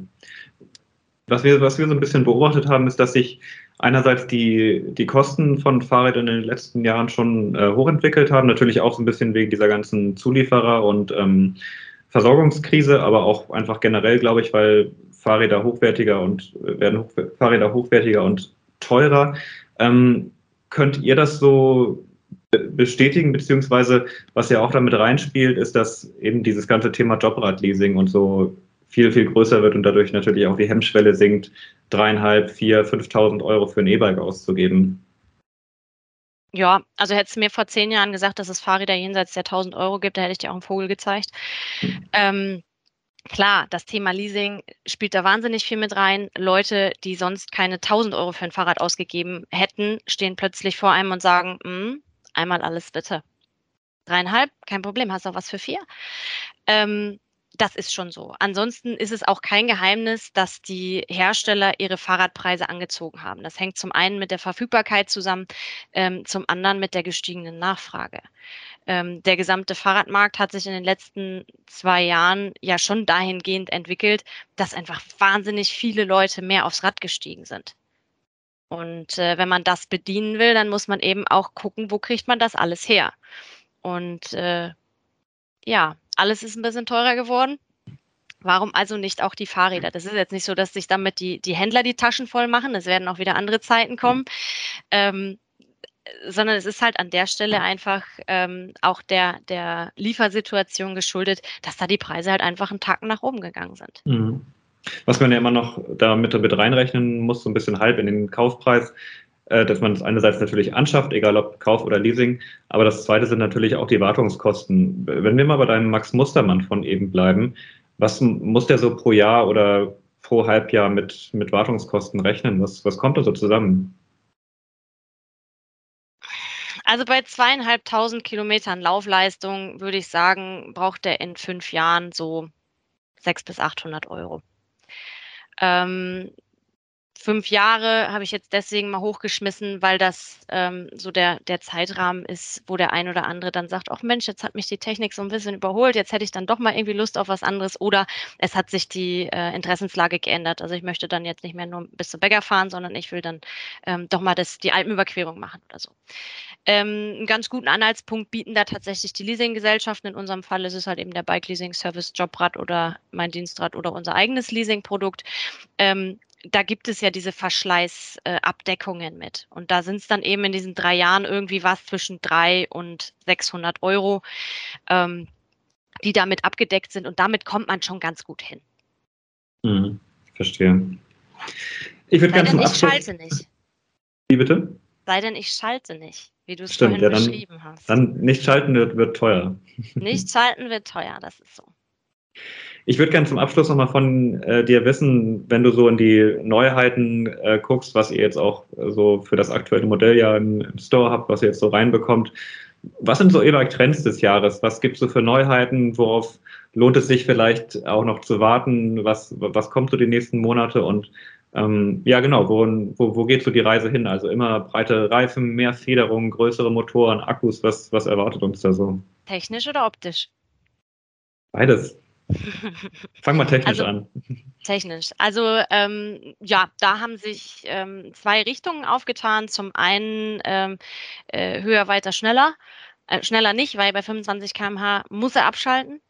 A: Was wir, was wir so ein bisschen beobachtet haben, ist, dass sich einerseits die, die Kosten von Fahrrädern in den letzten Jahren schon äh, hochentwickelt haben, natürlich auch so ein bisschen wegen dieser ganzen Zulieferer und ähm, Versorgungskrise, aber auch einfach generell, glaube ich, weil Fahrräder hochwertiger und äh, werden hoch, Fahrräder hochwertiger und teurer. Ähm, könnt ihr das so bestätigen, beziehungsweise was ja auch damit reinspielt, ist, dass eben dieses ganze Thema Jobradleasing und so viel, viel größer wird und dadurch natürlich auch die Hemmschwelle sinkt, dreieinhalb, vier, 5.000 Euro für ein E-Bike auszugeben.
B: Ja, also hättest du mir vor zehn Jahren gesagt, dass es Fahrräder jenseits der 1000 Euro gibt, da hätte ich dir auch einen Vogel gezeigt. Ähm, klar, das Thema Leasing spielt da wahnsinnig viel mit rein. Leute, die sonst keine 1000 Euro für ein Fahrrad ausgegeben hätten, stehen plötzlich vor einem und sagen, hm, einmal alles bitte. Dreieinhalb, kein Problem, hast auch was für vier. Ähm, das ist schon so. Ansonsten ist es auch kein Geheimnis, dass die Hersteller ihre Fahrradpreise angezogen haben. Das hängt zum einen mit der Verfügbarkeit zusammen, ähm, zum anderen mit der gestiegenen Nachfrage. Ähm, der gesamte Fahrradmarkt hat sich in den letzten zwei Jahren ja schon dahingehend entwickelt, dass einfach wahnsinnig viele Leute mehr aufs Rad gestiegen sind. Und äh, wenn man das bedienen will, dann muss man eben auch gucken, wo kriegt man das alles her. Und äh, ja, alles ist ein bisschen teurer geworden, Warum also nicht auch die Fahrräder? Das ist jetzt nicht so, dass sich damit die, die Händler die Taschen voll machen. Es werden auch wieder andere Zeiten kommen. Ähm, sondern es ist halt an der Stelle einfach ähm, auch der, der Liefersituation geschuldet, dass da die Preise halt einfach einen Tag nach oben gegangen sind. Mhm.
A: Was man ja immer noch damit mit reinrechnen muss, so ein bisschen halb in den Kaufpreis, dass man es einerseits natürlich anschafft, egal ob Kauf oder Leasing, aber das zweite sind natürlich auch die Wartungskosten. Wenn wir mal bei deinem Max Mustermann von eben bleiben, was muss der so pro Jahr oder pro Halbjahr mit, mit Wartungskosten rechnen? Was, was kommt da so zusammen?
B: Also bei zweieinhalbtausend Kilometern Laufleistung würde ich sagen, braucht er in fünf Jahren so 600 bis 800 Euro. Ähm, fünf Jahre habe ich jetzt deswegen mal hochgeschmissen, weil das ähm, so der, der Zeitrahmen ist, wo der ein oder andere dann sagt, ach Mensch, jetzt hat mich die Technik so ein bisschen überholt, jetzt hätte ich dann doch mal irgendwie Lust auf was anderes oder es hat sich die äh, Interessenslage geändert. Also ich möchte dann jetzt nicht mehr nur bis zum Bäcker fahren, sondern ich will dann ähm, doch mal das, die Alpenüberquerung machen oder so. Ähm, einen ganz guten Anhaltspunkt bieten da tatsächlich die Leasinggesellschaften. In unserem Fall ist es halt eben der Bike Leasing Service Jobrad oder mein Dienstrad oder unser eigenes Leasingprodukt. Ähm, da gibt es ja diese Verschleißabdeckungen äh, mit. Und da sind es dann eben in diesen drei Jahren irgendwie was zwischen drei und 600 Euro, ähm, die damit abgedeckt sind. Und damit kommt man schon ganz gut hin.
A: Mhm, verstehe. Ich würde ganz zum
B: Abschluss... Ich schalte nicht.
A: Wie bitte?
B: Sei denn, ich schalte nicht, wie du es
A: vorhin ja, dann, beschrieben hast. Dann nicht schalten wird, wird teuer.
B: Nicht schalten wird teuer, das ist so.
A: Ich würde gerne zum Abschluss nochmal von äh, dir wissen, wenn du so in die Neuheiten äh, guckst, was ihr jetzt auch äh, so für das aktuelle Modell ja im, im Store habt, was ihr jetzt so reinbekommt. Was sind so E-Bike-Trends des Jahres? Was gibt es so für Neuheiten? Worauf lohnt es sich vielleicht auch noch zu warten? Was, was kommt so die nächsten Monate? Und ähm, ja, genau, wo, wo, wo geht so die Reise hin? Also immer breite Reifen, mehr Federung, größere Motoren, Akkus. Was, was erwartet uns da so?
B: Technisch oder optisch?
A: Beides. Fang mal technisch also, an.
B: Technisch. Also ähm, ja, da haben sich ähm, zwei Richtungen aufgetan. Zum einen ähm, äh, höher, weiter, schneller. Äh, schneller nicht, weil bei 25 km/h muss er abschalten.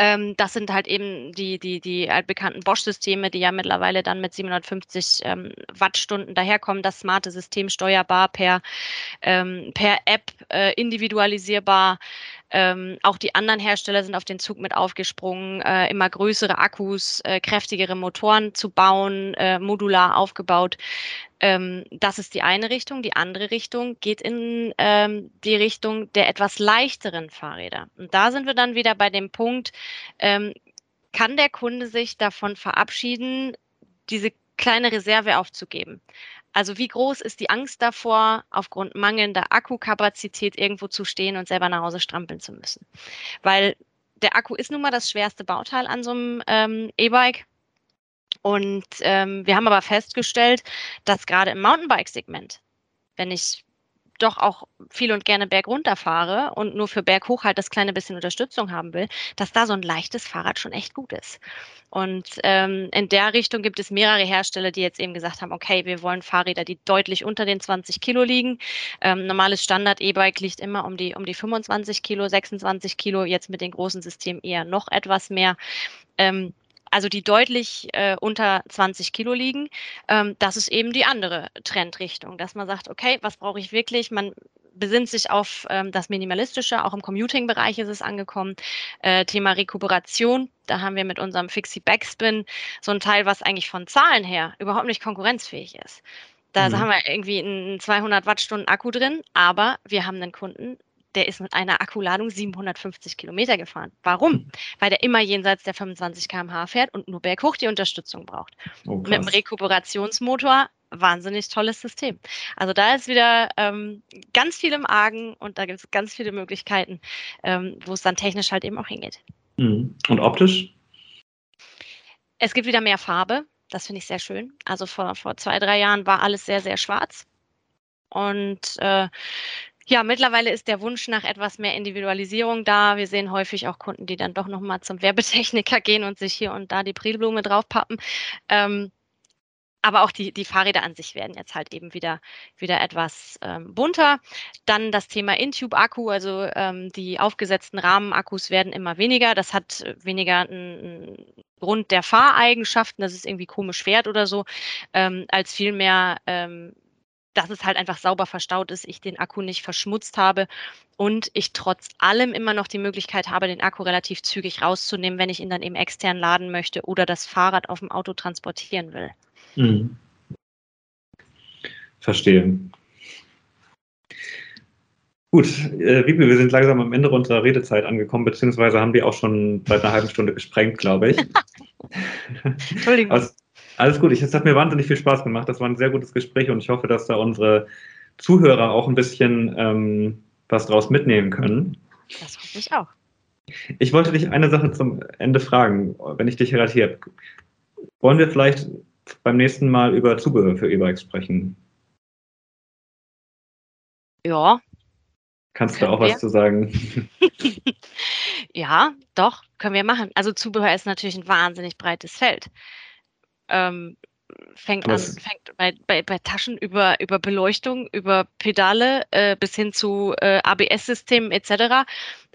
B: Ähm, das sind halt eben die, die, die altbekannten Bosch-Systeme, die ja mittlerweile dann mit 750 ähm, Wattstunden daherkommen. Das smarte System steuerbar per, ähm, per App, äh, individualisierbar. Ähm, auch die anderen Hersteller sind auf den Zug mit aufgesprungen, äh, immer größere Akkus, äh, kräftigere Motoren zu bauen, äh, modular aufgebaut. Ähm, das ist die eine Richtung. Die andere Richtung geht in ähm, die Richtung der etwas leichteren Fahrräder. Und da sind wir dann wieder bei dem Punkt, ähm, kann der Kunde sich davon verabschieden, diese kleine Reserve aufzugeben? Also wie groß ist die Angst davor, aufgrund mangelnder Akkukapazität irgendwo zu stehen und selber nach Hause strampeln zu müssen? Weil der Akku ist nun mal das schwerste Bauteil an so einem ähm, E-Bike. Und ähm, wir haben aber festgestellt, dass gerade im Mountainbike-Segment, wenn ich doch auch viel und gerne bergunter fahre und nur für berghoch halt das kleine bisschen Unterstützung haben will, dass da so ein leichtes Fahrrad schon echt gut ist. Und ähm, in der Richtung gibt es mehrere Hersteller, die jetzt eben gesagt haben, okay, wir wollen Fahrräder, die deutlich unter den 20 Kilo liegen. Ähm, normales Standard-E-Bike liegt immer um die, um die 25 Kilo, 26 Kilo, jetzt mit den großen Systemen eher noch etwas mehr. Ähm, also die deutlich äh, unter 20 Kilo liegen. Ähm, das ist eben die andere Trendrichtung, dass man sagt, okay, was brauche ich wirklich? Man besinnt sich auf ähm, das Minimalistische, auch im Commuting-Bereich ist es angekommen. Äh, Thema Rekuperation, da haben wir mit unserem Fixie Backspin so ein Teil, was eigentlich von Zahlen her überhaupt nicht konkurrenzfähig ist. Da mhm. haben wir irgendwie einen 200 Wattstunden Akku drin, aber wir haben einen Kunden, der ist mit einer Akkuladung 750 Kilometer gefahren. Warum? Hm. Weil der immer jenseits der 25 km/h fährt und nur berghoch die Unterstützung braucht. Oh, mit dem Rekuperationsmotor wahnsinnig tolles System. Also da ist wieder ähm, ganz viel im Argen und da gibt es ganz viele Möglichkeiten, ähm, wo es dann technisch halt eben auch hingeht.
A: Hm. Und optisch?
B: Es gibt wieder mehr Farbe. Das finde ich sehr schön. Also vor, vor zwei, drei Jahren war alles sehr, sehr schwarz. Und äh, ja, mittlerweile ist der Wunsch nach etwas mehr Individualisierung da. Wir sehen häufig auch Kunden, die dann doch nochmal zum Werbetechniker gehen und sich hier und da die Prilblume draufpappen. Ähm, aber auch die, die Fahrräder an sich werden jetzt halt eben wieder, wieder etwas ähm, bunter. Dann das Thema Intube-Akku, also ähm, die aufgesetzten Rahmenakkus werden immer weniger. Das hat weniger einen, aufgrund der Fahreigenschaften, dass es irgendwie komisch fährt oder so, ähm, als vielmehr, ähm, dass es halt einfach sauber verstaut ist, ich den Akku nicht verschmutzt habe und ich trotz allem immer noch die Möglichkeit habe, den Akku relativ zügig rauszunehmen, wenn ich ihn dann eben extern laden möchte oder das Fahrrad auf dem Auto transportieren will. Mhm.
A: Verstehe. Gut, äh, Wiebe, wir sind langsam am Ende unserer Redezeit angekommen, beziehungsweise haben die auch schon seit einer halben Stunde gesprengt, glaube ich. [laughs] Entschuldigung. Also, alles gut, es hat mir wahnsinnig viel Spaß gemacht. Das war ein sehr gutes Gespräch und ich hoffe, dass da unsere Zuhörer auch ein bisschen ähm, was draus mitnehmen können.
B: Das hoffe ich auch.
A: Ich wollte dich eine Sache zum Ende fragen, wenn ich dich gerade hier habe. Wollen wir vielleicht beim nächsten Mal über Zubehör für E-Bikes sprechen?
B: Ja,
A: Kannst du auch wir? was zu sagen? [laughs]
B: ja, doch, können wir machen. Also Zubehör ist natürlich ein wahnsinnig breites Feld. Ähm, fängt an, fängt bei, bei, bei Taschen über, über Beleuchtung, über Pedale äh, bis hin zu äh, ABS-Systemen etc.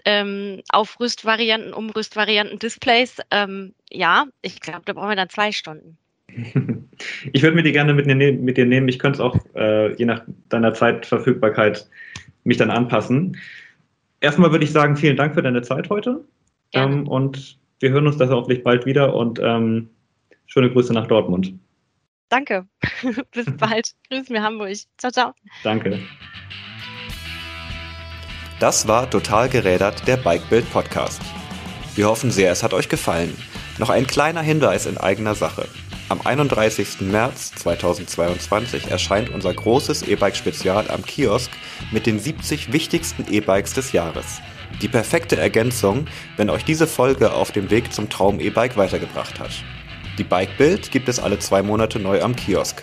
B: Ähm, Aufrüstvarianten, Umrüstvarianten, Displays. Ähm, ja, ich glaube, da brauchen wir dann zwei Stunden.
A: Ich würde mir die gerne mit, ne-, mit dir nehmen. Ich könnte es auch äh, je nach deiner Zeitverfügbarkeit mich dann anpassen. Erstmal würde ich sagen, vielen Dank für deine Zeit heute. Ähm, und wir hören uns das hoffentlich bald wieder und ähm, schöne Grüße nach Dortmund.
B: Danke. [laughs] Bis bald. Grüß mir Hamburg. Ciao, ciao.
A: Danke.
C: Das war Total gerädert, der Bikebild Podcast. Wir hoffen sehr, es hat euch gefallen. Noch ein kleiner Hinweis in eigener Sache. Am 31. März 2022 erscheint unser großes E-Bike-Spezial am Kiosk mit den 70 wichtigsten E-Bikes des Jahres. Die perfekte Ergänzung, wenn euch diese Folge auf dem Weg zum Traum E-Bike weitergebracht hat. Die Bike-Bild gibt es alle zwei Monate neu am Kiosk.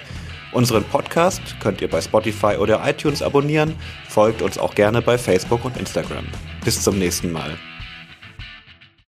C: Unseren Podcast könnt ihr bei Spotify oder iTunes abonnieren, folgt uns auch gerne bei Facebook und Instagram. Bis zum nächsten Mal.